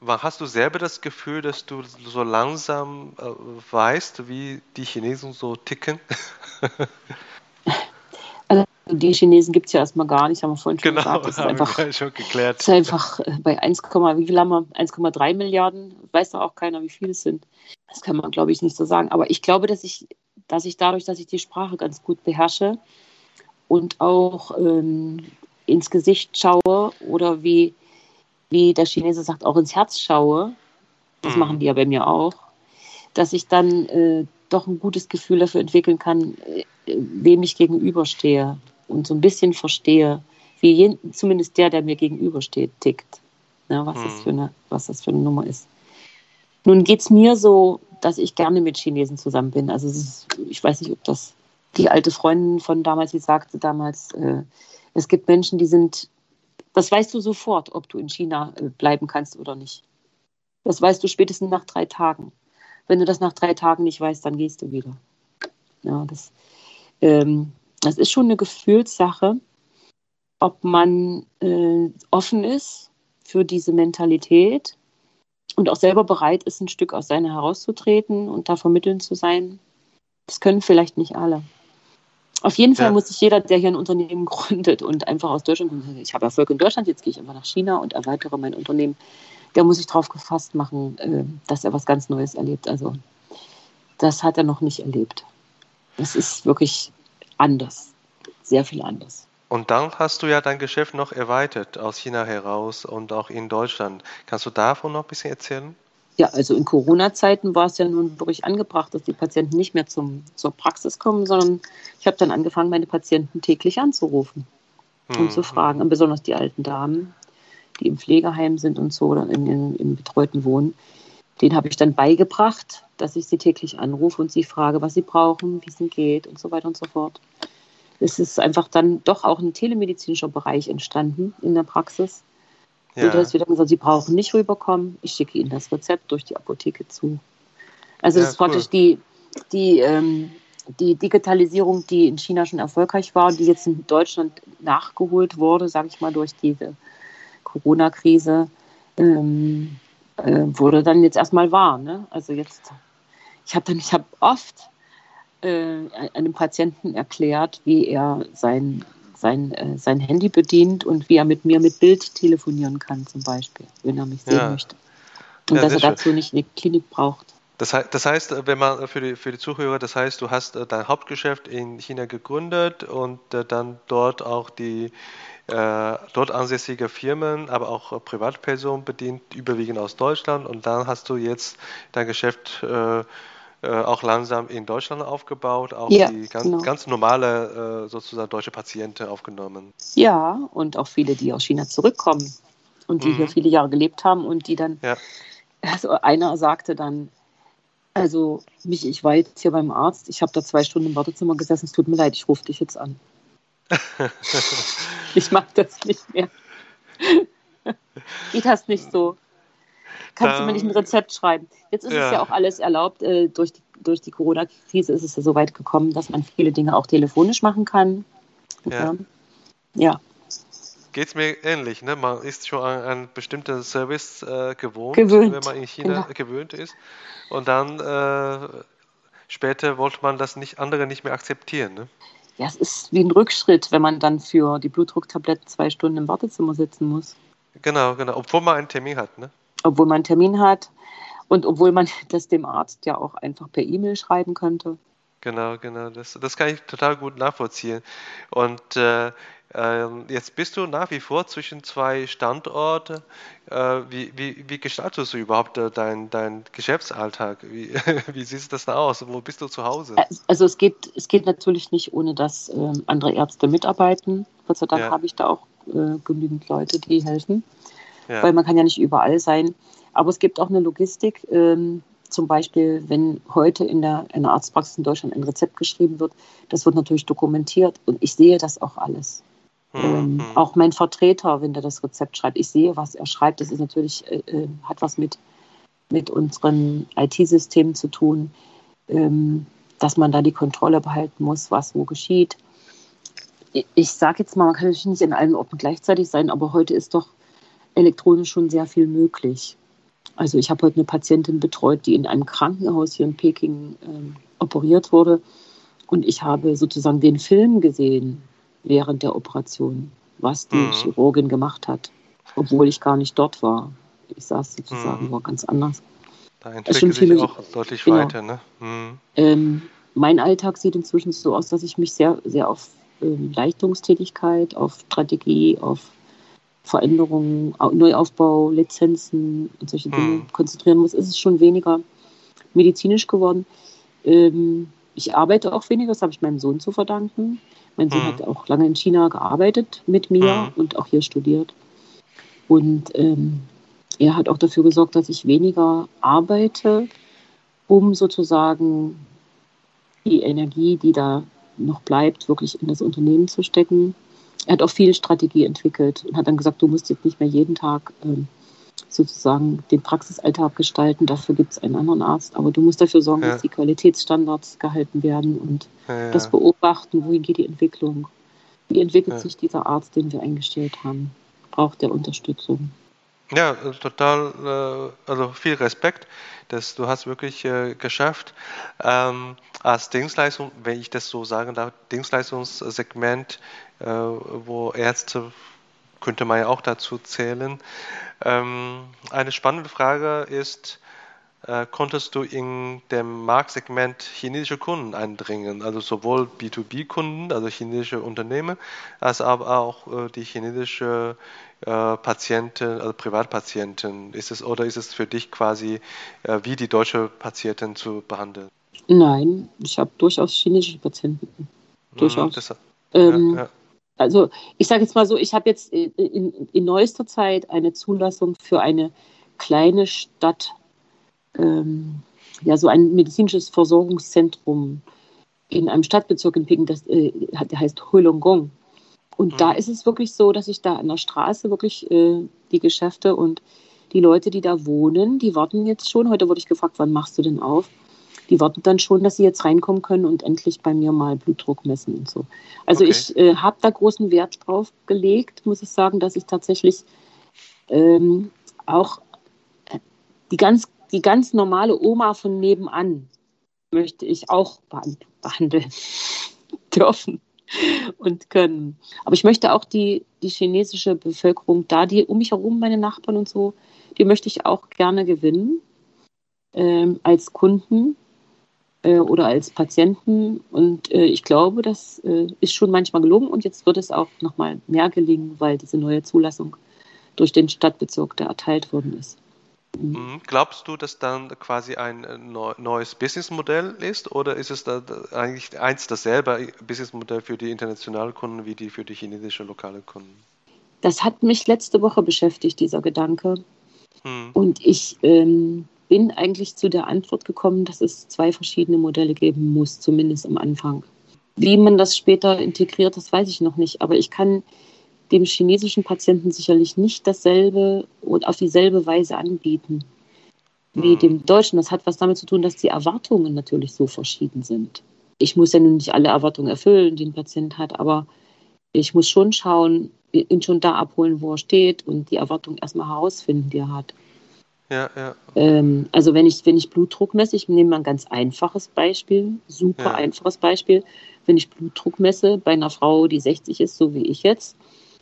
Hast du selber das Gefühl, dass du so langsam äh, weißt, wie die Chinesen so ticken? <laughs> Also die Chinesen gibt es ja erstmal gar nicht, haben wir vorhin schon genau, gesagt. Das ist einfach, schon geklärt. ist einfach äh, bei 1, wie viel haben wir? 1,3 Milliarden, weiß doch auch keiner, wie viele es sind. Das kann man, glaube ich, nicht so sagen. Aber ich glaube, dass ich, dass ich dadurch, dass ich die Sprache ganz gut beherrsche und auch ähm, ins Gesicht schaue oder wie, wie der Chinese sagt, auch ins Herz schaue, das mhm. machen die ja bei mir auch, dass ich dann äh, doch ein gutes Gefühl dafür entwickeln kann, äh, wem ich gegenüberstehe und so ein bisschen verstehe, wie je, zumindest der, der mir gegenübersteht, tickt. Ja, was, mhm. das für eine, was das für eine Nummer ist. Nun geht es mir so, dass ich gerne mit Chinesen zusammen bin. Also ist, ich weiß nicht, ob das die alte Freundin von damals, die sagte damals, äh, es gibt Menschen, die sind, das weißt du sofort, ob du in China äh, bleiben kannst oder nicht. Das weißt du spätestens nach drei Tagen. Wenn du das nach drei Tagen nicht weißt, dann gehst du wieder. Ja, das, ähm, das ist schon eine Gefühlssache, ob man äh, offen ist für diese Mentalität und auch selber bereit ist, ein Stück aus seiner herauszutreten und da vermitteln zu sein. Das können vielleicht nicht alle. Auf jeden Fall ja. muss sich jeder, der hier ein Unternehmen <laughs> gründet und einfach aus Deutschland kommt, ich habe Erfolg in Deutschland, jetzt gehe ich einfach nach China und erweitere mein Unternehmen, der muss sich darauf gefasst machen, äh, dass er was ganz Neues erlebt. Also das hat er noch nicht erlebt. Das ist wirklich anders, sehr viel anders. Und dann hast du ja dein Geschäft noch erweitert aus China heraus und auch in Deutschland. Kannst du davon noch ein bisschen erzählen? Ja, also in Corona-Zeiten war es ja nun wirklich angebracht, dass die Patienten nicht mehr zum, zur Praxis kommen, sondern ich habe dann angefangen, meine Patienten täglich anzurufen und hm. zu fragen, und besonders die alten Damen, die im Pflegeheim sind und so oder in, in, im betreuten Wohnen. Den habe ich dann beigebracht, dass ich sie täglich anrufe und sie frage, was sie brauchen, wie es ihnen geht und so weiter und so fort. Es ist einfach dann doch auch ein telemedizinischer Bereich entstanden in der Praxis ja. Und hast wieder gesagt, Sie brauchen nicht rüberkommen, ich schicke Ihnen das Rezept durch die Apotheke zu. Also ja, das ist cool. praktisch die, die, ähm, die Digitalisierung, die in China schon erfolgreich war, die jetzt in Deutschland nachgeholt wurde, sage ich mal, durch diese Corona-Krise, ähm, äh, wurde dann jetzt erstmal wahr. Ne? Also jetzt, ich habe dann, ich habe oft äh, einem Patienten erklärt, wie er sein sein, äh, sein Handy bedient und wie er mit mir mit Bild telefonieren kann, zum Beispiel, wenn er mich sehen ja. möchte. Und ja, dass er dazu schön. nicht eine Klinik braucht. Das, das heißt, wenn man für die, für die Zuhörer, das heißt, du hast äh, dein Hauptgeschäft in China gegründet und äh, dann dort auch die äh, dort ansässige Firmen, aber auch Privatpersonen bedient, überwiegend aus Deutschland. Und dann hast du jetzt dein Geschäft äh, äh, auch langsam in Deutschland aufgebaut, auch ja, die ganz, genau. ganz normale äh, sozusagen deutsche Patienten aufgenommen. Ja, und auch viele, die aus China zurückkommen und die mhm. hier viele Jahre gelebt haben und die dann, ja. also einer sagte dann, also mich, ich war jetzt hier beim Arzt, ich habe da zwei Stunden im Wartezimmer gesessen, es tut mir leid, ich rufe dich jetzt an. <laughs> ich mag das nicht mehr. Geht das nicht so? Kannst ähm, du mir nicht ein Rezept schreiben. Jetzt ist ja. es ja auch alles erlaubt. Äh, durch die, durch die Corona-Krise ist es ja so weit gekommen, dass man viele Dinge auch telefonisch machen kann. Ja. ja. Geht es mir ähnlich. Ne? Man ist schon an einen bestimmten Service äh, gewohnt, gewöhnt, wenn man in China genau. gewöhnt ist. Und dann äh, später wollte man das nicht andere nicht mehr akzeptieren. Ne? Ja, es ist wie ein Rückschritt, wenn man dann für die Blutdrucktabletten zwei Stunden im Wartezimmer sitzen muss. Genau, genau. Obwohl man einen Termin hat, ne? Obwohl man einen Termin hat und obwohl man <laughs> das dem Arzt ja auch einfach per E-Mail schreiben könnte. Genau, genau. Das, das kann ich total gut nachvollziehen. Und äh, äh, jetzt bist du nach wie vor zwischen zwei Standorten. Äh, wie, wie, wie, gestaltest du überhaupt äh, deinen dein Geschäftsalltag? Wie, <laughs> wie sieht das da aus? Wo bist du zu Hause? Also es geht, es geht natürlich nicht, ohne dass ähm, andere Ärzte mitarbeiten. Gott sei Dank ja. habe ich da auch äh, genügend Leute, die helfen ja. weil man kann ja nicht überall sein. Aber es gibt auch eine Logistik. Ähm, zum Beispiel, wenn heute in der, in der Arztpraxis in Deutschland ein Rezept geschrieben wird, das wird natürlich dokumentiert und ich sehe das auch alles. Mhm. Ähm, mhm. auch mein Vertreter, wenn der das Rezept schreibt, ich sehe, was er schreibt. Das ist natürlich, äh, äh hat was mit, mit unseren IT-Systemen zu tun, ähm, dass man da die Kontrolle behalten muss, was wo geschieht. Ich, ich sage jetzt mal, man kann natürlich nicht in allen Orten gleichzeitig sein, aber heute ist doch elektronisch schon sehr viel möglich. Also ich habe heute eine Patientin betreut, die in einem Krankenhaus hier in Peking ähm, operiert wurde. Und ich habe sozusagen den Film gesehen während der Operation, was die mhm. Chirurgin gemacht hat, obwohl ich gar nicht dort war. Ich saß sozusagen mhm. nur ganz anders. Da entwickelt sich viele, auch deutlich genau. weiter. Ne? Mhm. Ähm, mein Alltag sieht inzwischen so aus, dass ich mich sehr, sehr auf ähm, Leistungstätigkeit, auf Strategie, auf Veränderungen, Neuaufbau, Lizenzen und solche Dinge mhm. konzentrieren muss, ist es schon weniger medizinisch geworden. Ähm, ich arbeite auch weniger, das habe ich meinem Sohn zu verdanken. Mein Sohn mhm. hat auch lange in China gearbeitet mit mir mhm. und auch hier studiert. Und ähm, er hat auch dafür gesorgt, dass ich weniger arbeite, um sozusagen die Energie, die da noch bleibt, wirklich in das Unternehmen zu stecken er hat auch viel Strategie entwickelt und hat dann gesagt, du musst jetzt nicht mehr jeden Tag ähm, sozusagen den Praxisalltag gestalten, dafür gibt es einen anderen Arzt, aber du musst dafür sorgen, ja. dass die Qualitätsstandards gehalten werden und ja, ja. das beobachten, wohin geht die Entwicklung, wie entwickelt sich dieser Arzt, den wir eingestellt haben, braucht der Unterstützung. Ja, total, äh, also viel Respekt, dass du hast wirklich äh, geschafft, ähm, als Dienstleistung, wenn ich das so sagen darf, Dienstleistungssegment äh, wo Ärzte könnte man ja auch dazu zählen. Ähm, eine spannende Frage ist, äh, konntest du in dem Marktsegment chinesische Kunden eindringen, also sowohl B2B-Kunden, also chinesische Unternehmen, als aber auch äh, die chinesische Patienten, also Privatpatienten. Ist es oder ist es für dich quasi wie die deutsche Patienten zu behandeln? Nein, ich habe durchaus chinesische Patienten. Mhm, durchaus. Das, ähm, ja, ja also ich sage jetzt mal so, ich habe jetzt in, in, in, neuester Zeit eine Zulassung für eine kleine Stadt, ähm, ja, so ein medizinisches Versorgungszentrum in einem Stadtbezirk in Peking, das äh, der heißt Huilongong. Und mhm. da ist es wirklich so, dass ich da an der Straße wirklich äh, die Geschäfte und die Leute, die da wohnen, die warten jetzt schon. Heute wurde ich gefragt, wann machst du denn auf? Die warten dann schon, dass sie jetzt reinkommen können und endlich bei mir mal Blutdruck messen und so. Also okay. ich äh, habe da großen Wert drauf gelegt, muss ich sagen, dass ich tatsächlich ähm, auch äh, die ganz, die ganz normale Oma von nebenan möchte ich auch behandeln <laughs> dürfen und können. Aber ich möchte auch die, die chinesische Bevölkerung da, die um mich herum, meine Nachbarn und so, die möchte ich auch gerne gewinnen ähm, als Kunden äh, oder als Patienten. Und äh, ich glaube, das äh, ist schon manchmal gelungen und jetzt wird es auch nochmal mehr gelingen, weil diese neue Zulassung durch den Stadtbezirk da erteilt worden ist. Mhm. mhm. Glaubst du, dass dann quasi ein äh, neues Businessmodell ist oder ist es da eigentlich eins dasselbe Businessmodell für die internationalen Kunden wie die für die chinesische lokale Kunden? Das hat mich letzte Woche beschäftigt, dieser Gedanke. Hm. Und ich ähm, bin eigentlich zu der Antwort gekommen, dass es zwei verschiedene Modelle geben muss, zumindest am Anfang. Wie man das später integriert, das weiß ich noch nicht. Aber ich kann dem chinesischen Patienten sicherlich nicht dasselbe und auf dieselbe Weise anbieten wie hm. dem Deutschen. Das hat was damit zu tun, dass die Erwartungen natürlich so verschieden sind. Ich muss ja nun nicht alle Erwartungen erfüllen, die ein Patient hat, aber ich muss schon schauen, ihn schon da abholen, wo er steht und die Erwartungen erstmal herausfinden, die er hat. Ja, ja. Ähm, also wenn ich, wenn ich Blutdruck messe, ich nehme mal ein ganz einfaches Beispiel, super ja. einfaches Beispiel. Wenn ich Blutdruck messe bei einer Frau, die 60 ist, so wie ich jetzt,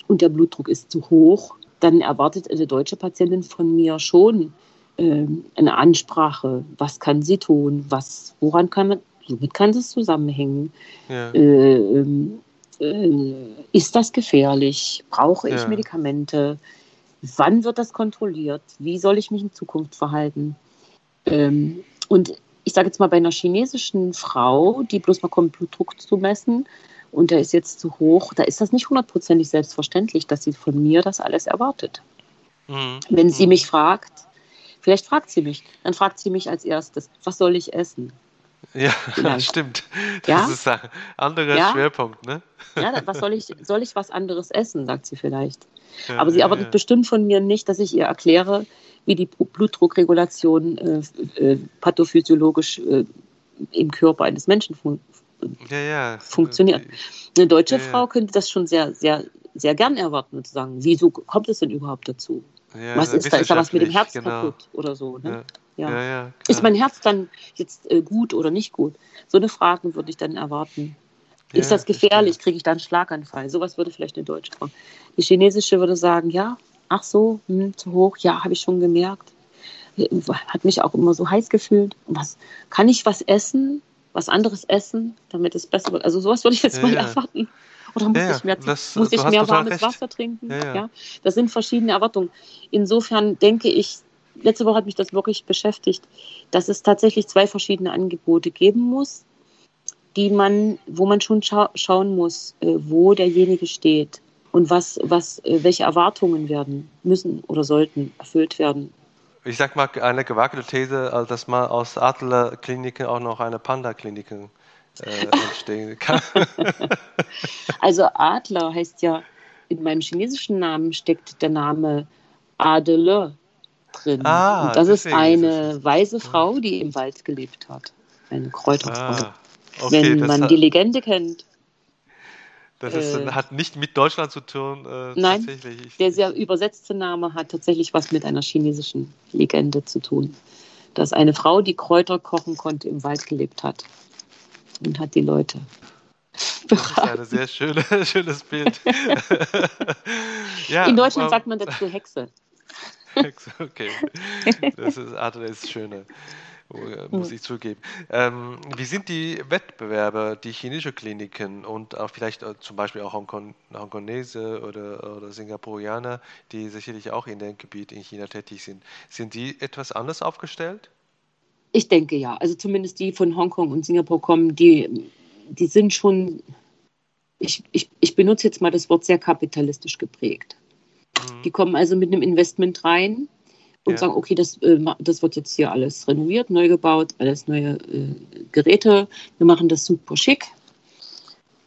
und der Blutdruck ist zu hoch, dann erwartet eine deutsche Patientin von mir schon ähm, eine Ansprache. Was kann sie tun? Was, woran kann man, womit kann das zusammenhängen? Ja. Äh, ähm, äh, ist das gefährlich? Brauche ich ja. Medikamente? Wann wird das kontrolliert? Wie soll ich mich in Zukunft verhalten? Ähm, und ich sage jetzt mal bei einer chinesischen Frau, die bloß mal kommt, Blutdruck zu messen und der ist jetzt zu hoch, da ist das nicht hundertprozentig selbstverständlich, dass sie von mir das alles erwartet. Mhm. Wenn sie mhm. mich fragt, vielleicht fragt sie mich, dann fragt sie mich als erstes, was soll ich essen? Ja, <laughs> <laughs> Vielleicht. stimmt. Das Ja? ist ein anderer Ja? Schwerpunkt, ne? Ja, was soll ich, <laughs> soll ich was anderes essen, sagt sie vielleicht. Ja, Aber sie erwartet bestimmt von mir nicht, dass ich ihr erkläre, wie die Blu- Blutdruckregulation äh, äh, pathophysiologisch äh, im Körper eines Menschen fun funktioniert. Eine deutsche. Frau könnte das schon sehr, sehr, sehr gern erwarten und sagen, wieso kommt es denn überhaupt dazu? Was ist da? Ist da was mit dem Herz genau. kaputt oder so? Ne? Ja, Ja. ja, ja. Ist mein Herz dann jetzt äh, gut oder nicht gut? So eine Frage würde ich dann erwarten. Ja, ist das gefährlich? Kriege ich da einen Schlaganfall? Sowas würde vielleicht eine deutsche Frau. Die chinesische würde sagen, ja, ach so, hm, zu hoch, ja, habe ich schon gemerkt. Hat mich auch immer so heiß gefühlt. Was, kann ich was essen? Was anderes essen, damit es besser wird? Also sowas würde ich jetzt Ja, mal ja. erwarten. Oder muss Ja, ja, ich mehr, das- muss ich mehr warmes recht. Wasser trinken? Ja, ja. Das sind verschiedene Erwartungen. Insofern denke ich, letzte Woche hat mich das wirklich beschäftigt, dass es tatsächlich zwei verschiedene Angebote geben muss, die man, wo man schon scha schauen muss, äh, wo derjenige steht und was, was, äh, welche Erwartungen werden müssen oder sollten erfüllt werden. Ich sag mal, eine gewagte These, also dass man aus Adlerkliniken auch noch eine Panda-Kliniken äh, entstehen <laughs> kann. <laughs> Also Adler heißt ja, in meinem chinesischen Namen steckt der Name Adele drin. Ah, und das ist ist eine es- weise Frau, die im Wald gelebt hat. Eine Kräuterfrau. ah, okay, Wenn man hat, die Legende kennt. das ist, äh, hat nicht mit Deutschland zu tun. Äh, Nein, Der sehr übersetzte Name hat tatsächlich was mit einer chinesischen Legende zu tun. Dass eine Frau, die Kräuter kochen konnte, im Wald gelebt hat. Und hat die Leute. Das ist ein sehr schöne, <laughs> schönes Bild. <laughs> ja, In Deutschland ähm, sagt man dazu Hexe. <laughs> Okay, das ist, ah, das ist schöner, äh, muss ich zugeben. Ähm, wie sind die Wettbewerbe, die chinesische Kliniken und auch vielleicht äh, zum Beispiel auch Hongkong, Hongkonese oder, oder Singapurianer, die sicherlich auch in dem Gebiet in China tätig sind, sind die etwas anders aufgestellt? Ich denke ja. Also zumindest die von Hongkong und Singapur kommen, die, die sind schon, ich, ich, ich benutze jetzt mal das Wort sehr kapitalistisch geprägt. Mhm. Die kommen also mit einem Investment rein und Ja. sagen, okay, das, äh, das wird jetzt hier alles renoviert, neu gebaut, alles neue äh, Geräte. Wir machen das super schick.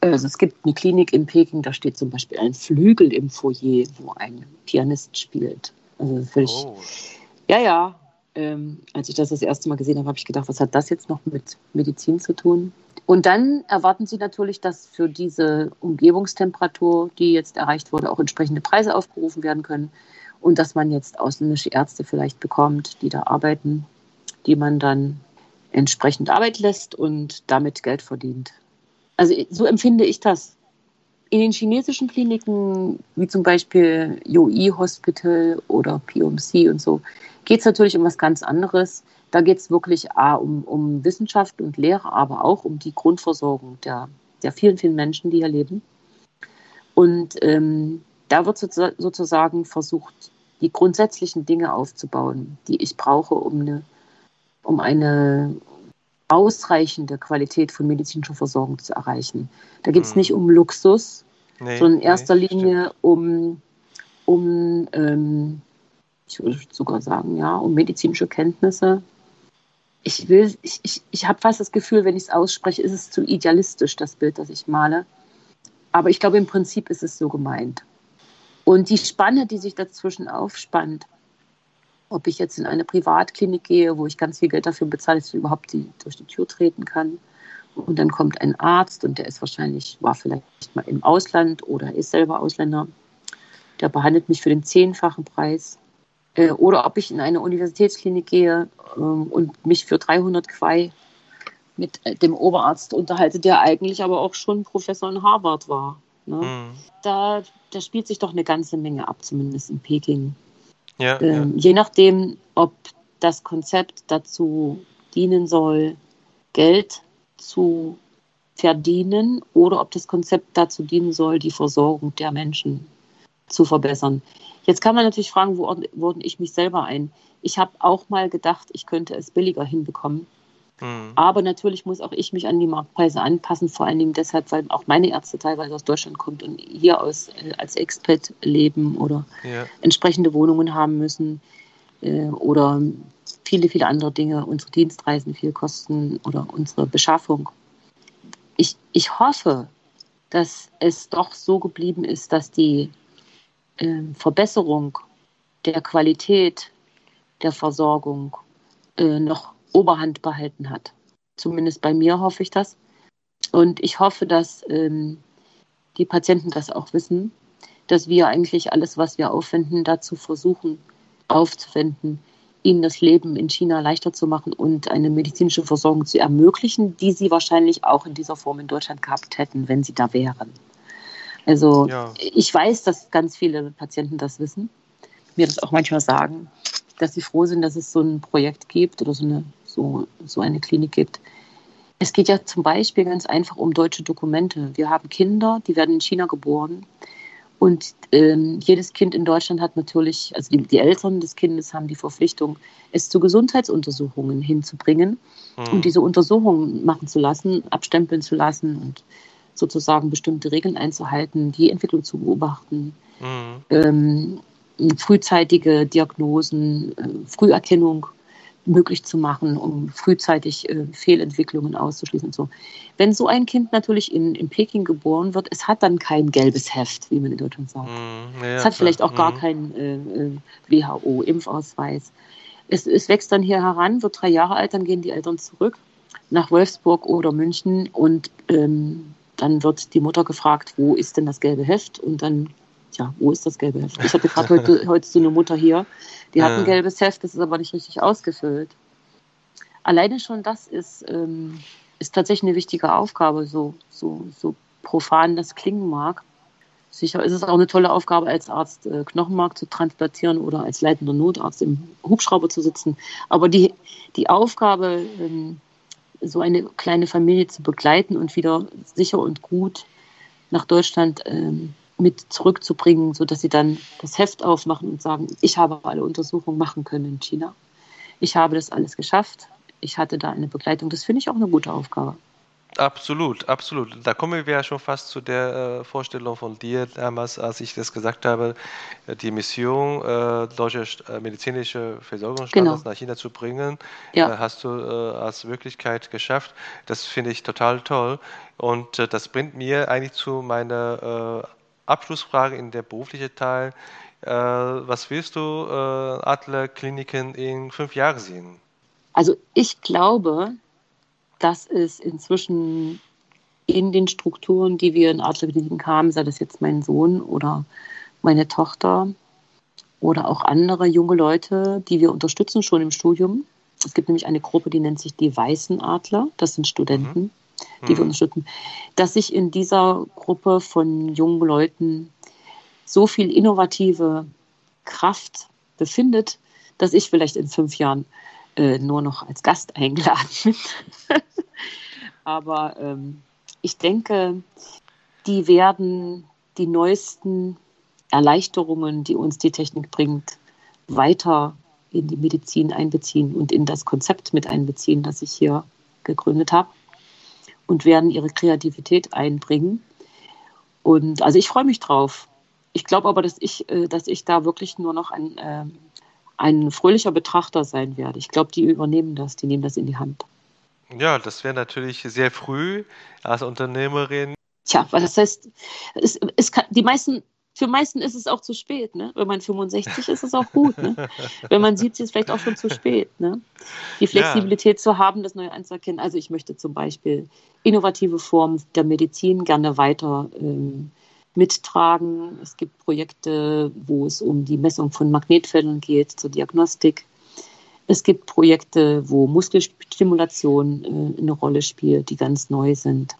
Also es gibt eine Klinik in Peking, da steht zum Beispiel ein Flügel im Foyer, wo ein Pianist spielt. Also völlig, Oh, ja, ja. Ähm, als ich das das erste Mal gesehen habe, habe ich gedacht, was hat das jetzt noch mit Medizin zu tun? Und dann erwarten Sie natürlich, dass für diese Umgebungstemperatur, die jetzt erreicht wurde, auch entsprechende Preise aufgerufen werden können und dass man jetzt ausländische Ärzte vielleicht bekommt, die da arbeiten, die man dann entsprechend Arbeit lässt und damit Geld verdient. Also so empfinde ich das. In den chinesischen Kliniken, wie zum Beispiel UI Hospital oder POMC und so, geht es natürlich um was ganz anderes. Da geht es wirklich A, um, um Wissenschaft und Lehre, aber auch um die Grundversorgung der, der vielen, vielen Menschen, die hier leben. Und ähm, da wird sozu- sozusagen versucht, die grundsätzlichen Dinge aufzubauen, die ich brauche, um eine, um eine ausreichende Qualität von medizinischer Versorgung zu erreichen. Da geht es Mhm. nicht um Luxus, nee, sondern in nee, erster stimmt. Linie um, um ähm, ich würde sogar sagen, ja, um medizinische Kenntnisse. Ich will, ich, ich, ich habe fast das Gefühl, wenn ich es ausspreche, ist es zu idealistisch, das Bild, das ich male. Aber ich glaube, im Prinzip ist es so gemeint. Und die Spanne, die sich dazwischen aufspannt, ob ich jetzt in eine Privatklinik gehe, wo ich ganz viel Geld dafür bezahle, dass ich überhaupt die, durch die Tür treten kann. Und dann kommt ein Arzt und der ist wahrscheinlich, war vielleicht mal im Ausland oder ist selber Ausländer. Der behandelt mich für den zehnfachen Preis. Äh, Oder ob ich in eine Universitätsklinik gehe ähm, und mich für 300 Quai mit äh, dem Oberarzt unterhalte, der eigentlich aber auch schon Professor in Harvard war. Ne? Mhm. Da, da spielt sich doch eine ganze Menge ab, zumindest in Peking. Ja, ja. Ähm, je nachdem, ob das Konzept dazu dienen soll, Geld zu verdienen oder ob das Konzept dazu dienen soll, die Versorgung der Menschen zu verbessern. Jetzt kann man natürlich fragen, wo ord- ordne ich mich selber ein? Ich habe auch mal gedacht, ich könnte es billiger hinbekommen. Mhm. Aber natürlich muss auch ich mich an die Marktpreise anpassen, vor allen Dingen deshalb, weil auch meine Ärzte teilweise aus Deutschland kommen und hier aus, äh, als Expat leben oder ja. entsprechende Wohnungen haben müssen äh, oder viele, viele andere Dinge, unsere Dienstreisen viel kosten oder unsere Beschaffung. Ich, ich hoffe, dass es doch so geblieben ist, dass die äh, Verbesserung der Qualität der Versorgung äh, noch Oberhand behalten hat. Zumindest bei mir hoffe ich das. Und ich hoffe, dass ähm, die Patienten das auch wissen, dass wir eigentlich alles, was wir aufwenden, dazu versuchen aufzuwenden, ihnen das Leben in China leichter zu machen und eine medizinische Versorgung zu ermöglichen, die sie wahrscheinlich auch in dieser Form in Deutschland gehabt hätten, wenn sie da wären. Also ja. ich weiß, dass ganz viele Patienten das wissen, mir das auch manchmal sagen, dass sie froh sind, dass es so ein Projekt gibt oder so eine, so, so eine Klinik gibt. Es geht ja zum Beispiel ganz einfach um deutsche Dokumente. Wir haben Kinder, die werden in China geboren und ähm, jedes Kind in Deutschland hat natürlich, also die, die, Eltern des Kindes haben die Verpflichtung, es zu Gesundheitsuntersuchungen hinzubringen mhm. und diese Untersuchungen machen zu lassen, abstempeln zu lassen und sozusagen bestimmte Regeln einzuhalten, die Entwicklung zu beobachten, mhm. ähm, frühzeitige Diagnosen, äh, Früherkennung möglich zu machen, um frühzeitig äh, Fehlentwicklungen auszuschließen und so. Wenn so ein Kind natürlich in, in Peking geboren wird, es hat dann kein gelbes Heft, wie man in Deutschland sagt. Mm, ja, es hat vielleicht auch mm. gar keinen äh, äh WHO-Impfausweis. Es, es wächst dann hier heran, wird drei Jahre alt, dann gehen die Eltern zurück nach Wolfsburg oder München und ähm, dann wird die Mutter gefragt, wo ist denn das gelbe Heft? Und dann Tja, wo ist das gelbe Heft? Ich hatte gerade heute, <laughs> heute so eine Mutter hier, die hat ein gelbes Heft, das ist aber nicht richtig ausgefüllt. Alleine schon das ist, ähm, ist tatsächlich eine wichtige Aufgabe, so, so, so profan das klingen mag. Sicher ist es auch eine tolle Aufgabe, als Arzt äh, Knochenmark zu transplantieren oder als leitender Notarzt im Hubschrauber zu sitzen. Aber die, die Aufgabe, ähm, so eine kleine Familie zu begleiten und wieder sicher und gut nach Deutschland ähm, mit zurückzubringen, sodass sie dann das Heft aufmachen und sagen, ich habe alle Untersuchungen machen können in China. Ich habe das alles geschafft. Ich hatte da eine Begleitung. Das finde ich auch eine gute Aufgabe. Absolut, absolut. Da kommen wir ja schon fast zu der äh, Vorstellung von dir damals, als ich das gesagt habe, äh, die Mission, äh, deutsche äh, medizinische Versorgungsstandards genau. nach China zu bringen, ja. Äh, hast du äh, als Wirklichkeit geschafft. Das finde ich total toll. Und das bringt mir eigentlich zu meiner Abschlussfrage in der beruflichen Teil. Äh, was willst du äh, Adler Kliniken in fünf Jahren sehen? Also ich glaube, dass es inzwischen in den Strukturen, die wir in Adler Kliniken haben, sei das jetzt mein Sohn oder meine Tochter oder auch andere junge Leute, die wir unterstützen schon im Studium. Es gibt nämlich eine Gruppe, die nennt sich die Weißen Adler. Das sind Studenten. Mhm die wir mhm. unterstützen, dass sich in dieser Gruppe von jungen Leuten so viel innovative Kraft befindet, dass ich vielleicht in fünf Jahren äh, nur noch als Gast <laughs> eingeladen bin. Aber ähm, ich denke, die werden die neuesten Erleichterungen, die uns die Technik bringt, weiter in die Medizin einbeziehen und in das Konzept mit einbeziehen, das ich hier gegründet habe und werden ihre Kreativität einbringen. Und also ich freue mich drauf. Ich glaube aber, dass ich, äh, dass ich da wirklich nur noch ein, äh, ein fröhlicher Betrachter sein werde. Ich glaube, die übernehmen das, die nehmen das in die Hand. Ja, das wäre natürlich sehr früh als Unternehmerin. Tja, was das heißt, es, es kann, die meisten für meisten ist es auch zu spät. Ne? Wenn man 65 ist, ist es auch gut. Ne? Wenn man 70 ist, vielleicht auch schon zu spät. Ne? Die Flexibilität ja. zu haben, das Neue anzuerkennen. Also ich möchte zum Beispiel innovative Formen der Medizin gerne weiter ähm, mittragen. Es gibt Projekte, wo es um die Messung von Magnetfeldern geht, zur Diagnostik. Es gibt Projekte, wo Muskelstimulation äh, eine Rolle spielt, die ganz neu sind.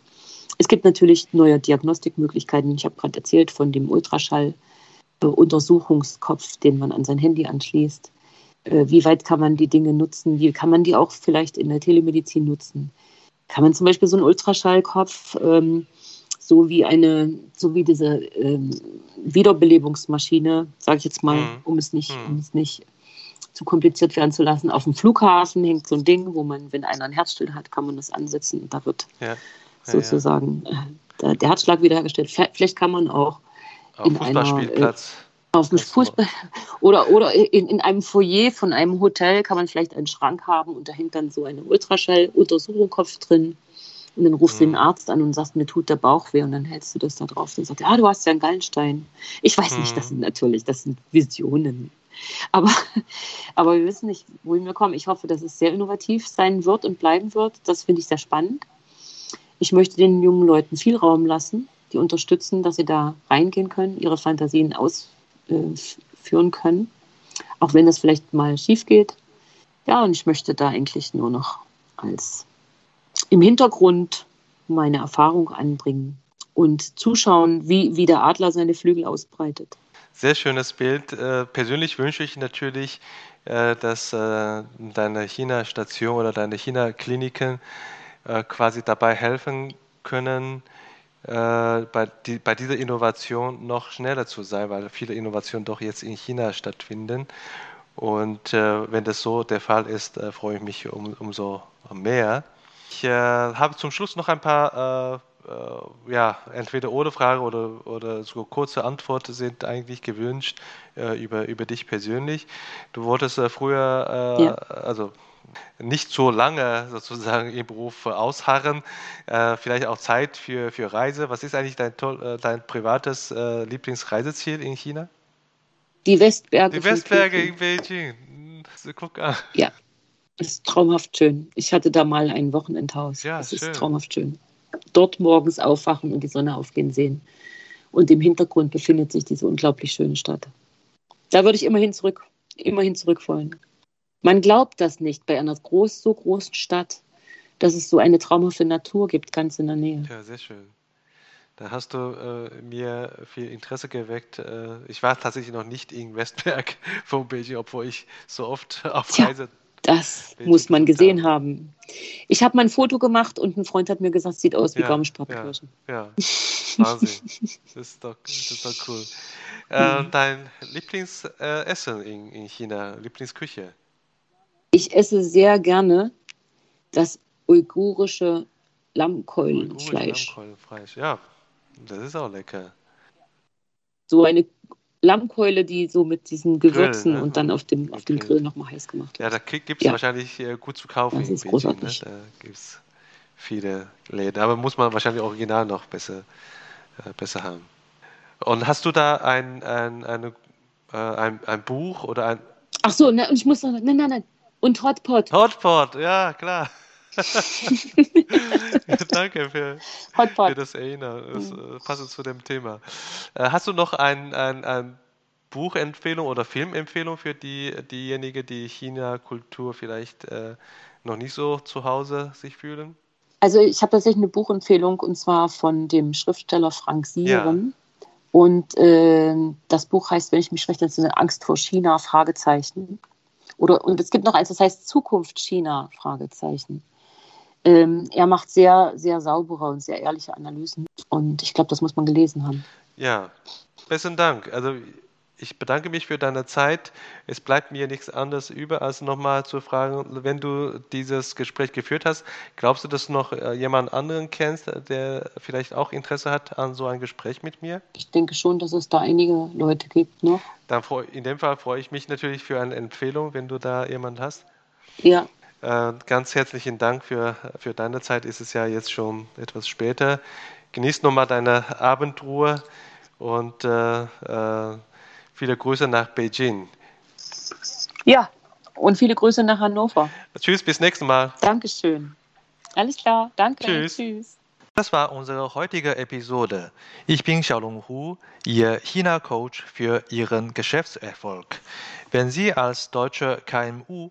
Es gibt natürlich neue Diagnostikmöglichkeiten. Ich habe gerade erzählt von dem Ultraschall-Untersuchungskopf, den man an sein Handy anschließt. Äh, wie weit kann man die Dinge nutzen? Wie kann man die auch vielleicht in der Telemedizin nutzen? Kann man zum Beispiel so einen Ultraschallkopf, ähm, so wie eine, so wie diese ähm, Wiederbelebungsmaschine, sage ich jetzt mal, mhm. um es nicht, um es nicht zu kompliziert werden zu lassen. Auf dem Flughafen hängt so ein Ding, wo man, wenn einer ein Herzstill hat, kann man das ansetzen. Da wird ja sozusagen ja, ja. Der, Herzschlag wiederhergestellt. Vielleicht kann man auch Auf in Fußballspielplatz. Auf dem Fußball <laughs> oder, oder in, in einem Foyer von einem Hotel kann man vielleicht einen Schrank haben und da hängt dann so eine Ultraschall-Untersuchungskopf drin. Und dann rufst du den mhm. Arzt an und sagst, mir tut der Bauch weh und dann hältst du das da drauf und sagst, ja, du hast ja einen Gallenstein. Ich weiß nicht, das mhm. sind natürlich, das sind Visionen. Aber, <laughs> aber wir wissen nicht, wohin wir kommen. Ich hoffe, dass es sehr innovativ sein wird und bleiben wird. Das finde ich sehr spannend. Ich möchte den jungen Leuten viel Raum lassen, die unterstützen, dass sie da reingehen können, ihre Fantasien ausführen können, auch wenn das vielleicht mal schief geht. Ja, und ich möchte da eigentlich nur noch als im Hintergrund meine Erfahrung anbringen und zuschauen, wie, wie der Adler seine Flügel ausbreitet. Sehr schönes Bild. Äh, persönlich wünsche ich natürlich, äh, dass äh, deine China-Station oder deine China-Kliniken quasi dabei helfen können, bei, die, bei, dieser Innovation noch schneller zu sein, weil viele Innovationen doch jetzt in China stattfinden. Und wenn das so der Fall ist, freue ich mich um, umso mehr. Ich habe zum Schluss noch ein paar äh, ja, entweder oder Frage oder, oder so kurze Antworten sind eigentlich gewünscht äh, über, über dich persönlich. Du wolltest äh, früher, äh, ja. also nicht so lange sozusagen im Beruf ausharren, äh, vielleicht auch Zeit für, für Reise. Was ist eigentlich dein, äh, dein privates Lieblingsreiseziel in China? Die Westberge. Die Westberge in Beijing. Guck an. Ja, ist traumhaft schön. Ich hatte da mal ein Wochenendhaus. Ja, das schön. ist traumhaft schön dort morgens aufwachen und die Sonne aufgehen sehen. Und im Hintergrund befindet sich diese unglaublich schöne Stadt. Da würde ich immerhin zurück, immerhin zurück wollen. Man glaubt das nicht bei einer groß, so großen Stadt, dass es so eine traumhafte Natur gibt, ganz in der Nähe. Ja, sehr schön. Da hast du äh, mir viel Interesse geweckt. Äh, ich war tatsächlich noch nicht in Westberg <laughs> von Beijing, obwohl ich so oft <laughs> auf Tja, Reise das muss man gesehen haben. Ich habe mal ein Foto gemacht und ein Freund hat mir gesagt, es sieht aus wie ja, Garmisch-Partenkirchen. Ja, ja, <laughs> Wahnsinn. das, ist doch, das ist doch cool. Äh, dein Lieblingsessen in, in China, Lieblingsküche? Ich esse sehr gerne das uigurische Lammkeulenfleisch. Lammkeulenfleisch, ja, das ist auch lecker. So eine Lammkeule, die so mit diesen Gewürzen Grill, ne? und dann auf dem, auf dem Grill nochmal heiß gemacht wird. Ja, da gibt es ja. wahrscheinlich äh, gut zu kaufen. Das ist Beijing, großartig. Ne? Da gibt es viele Läden. Aber muss man wahrscheinlich original noch besser, äh, besser haben. Und hast du da ein, ein, eine, äh, ein, ein Buch oder ein. Ach so, ne, und ich muss noch. Nein, nein, nein. Und Hotpot. Hotpot, ja, klar. <laughs> Danke für, für, das Erinnern. Das mhm. passt zu dem Thema. Äh, hast du noch ein, ein, ein Buchempfehlung oder Filmempfehlung für die, diejenigen, die China-Kultur vielleicht äh, noch nicht so zu Hause sich fühlen? Also ich habe tatsächlich eine Buchempfehlung und zwar von dem Schriftsteller Frank Sieren. Ja. Und äh, das Buch heißt, wenn ich mich recht entsinne, Angst vor China, Fragezeichen. Oder, und es gibt noch eins, das heißt Zukunft China, Fragezeichen. Ähm, er macht sehr, sehr saubere und sehr ehrliche Analysen. Und ich glaube, das muss man gelesen haben. Ja, besten Dank. Also ich bedanke mich für deine Zeit. Es bleibt mir nichts anderes über, als nochmal zu fragen, wenn du dieses Gespräch geführt hast, glaubst du, dass du noch äh, jemand anderen kennst, der vielleicht auch Interesse hat an so ein Gespräch mit mir? Ich denke schon, dass es da einige Leute gibt noch. Dann in dem Fall freue ich mich natürlich für eine Empfehlung, wenn du da jemand hast. Ja, äh, ganz herzlichen Dank für, für deine Zeit. Ist es ja jetzt schon etwas später. Genieß nochmal deine Abendruhe und äh, äh, viele Grüße nach Beijing. Ja, und viele Grüße nach Hannover. Tschüss, bis nächstes Mal. Dankeschön. Alles klar, danke. Tschüss. Tschüss. Das war unsere heutige Episode. Ich bin Xiaolong Hu, Ihr China-Coach für Ihren Geschäftserfolg. Wenn Sie als deutscher KMU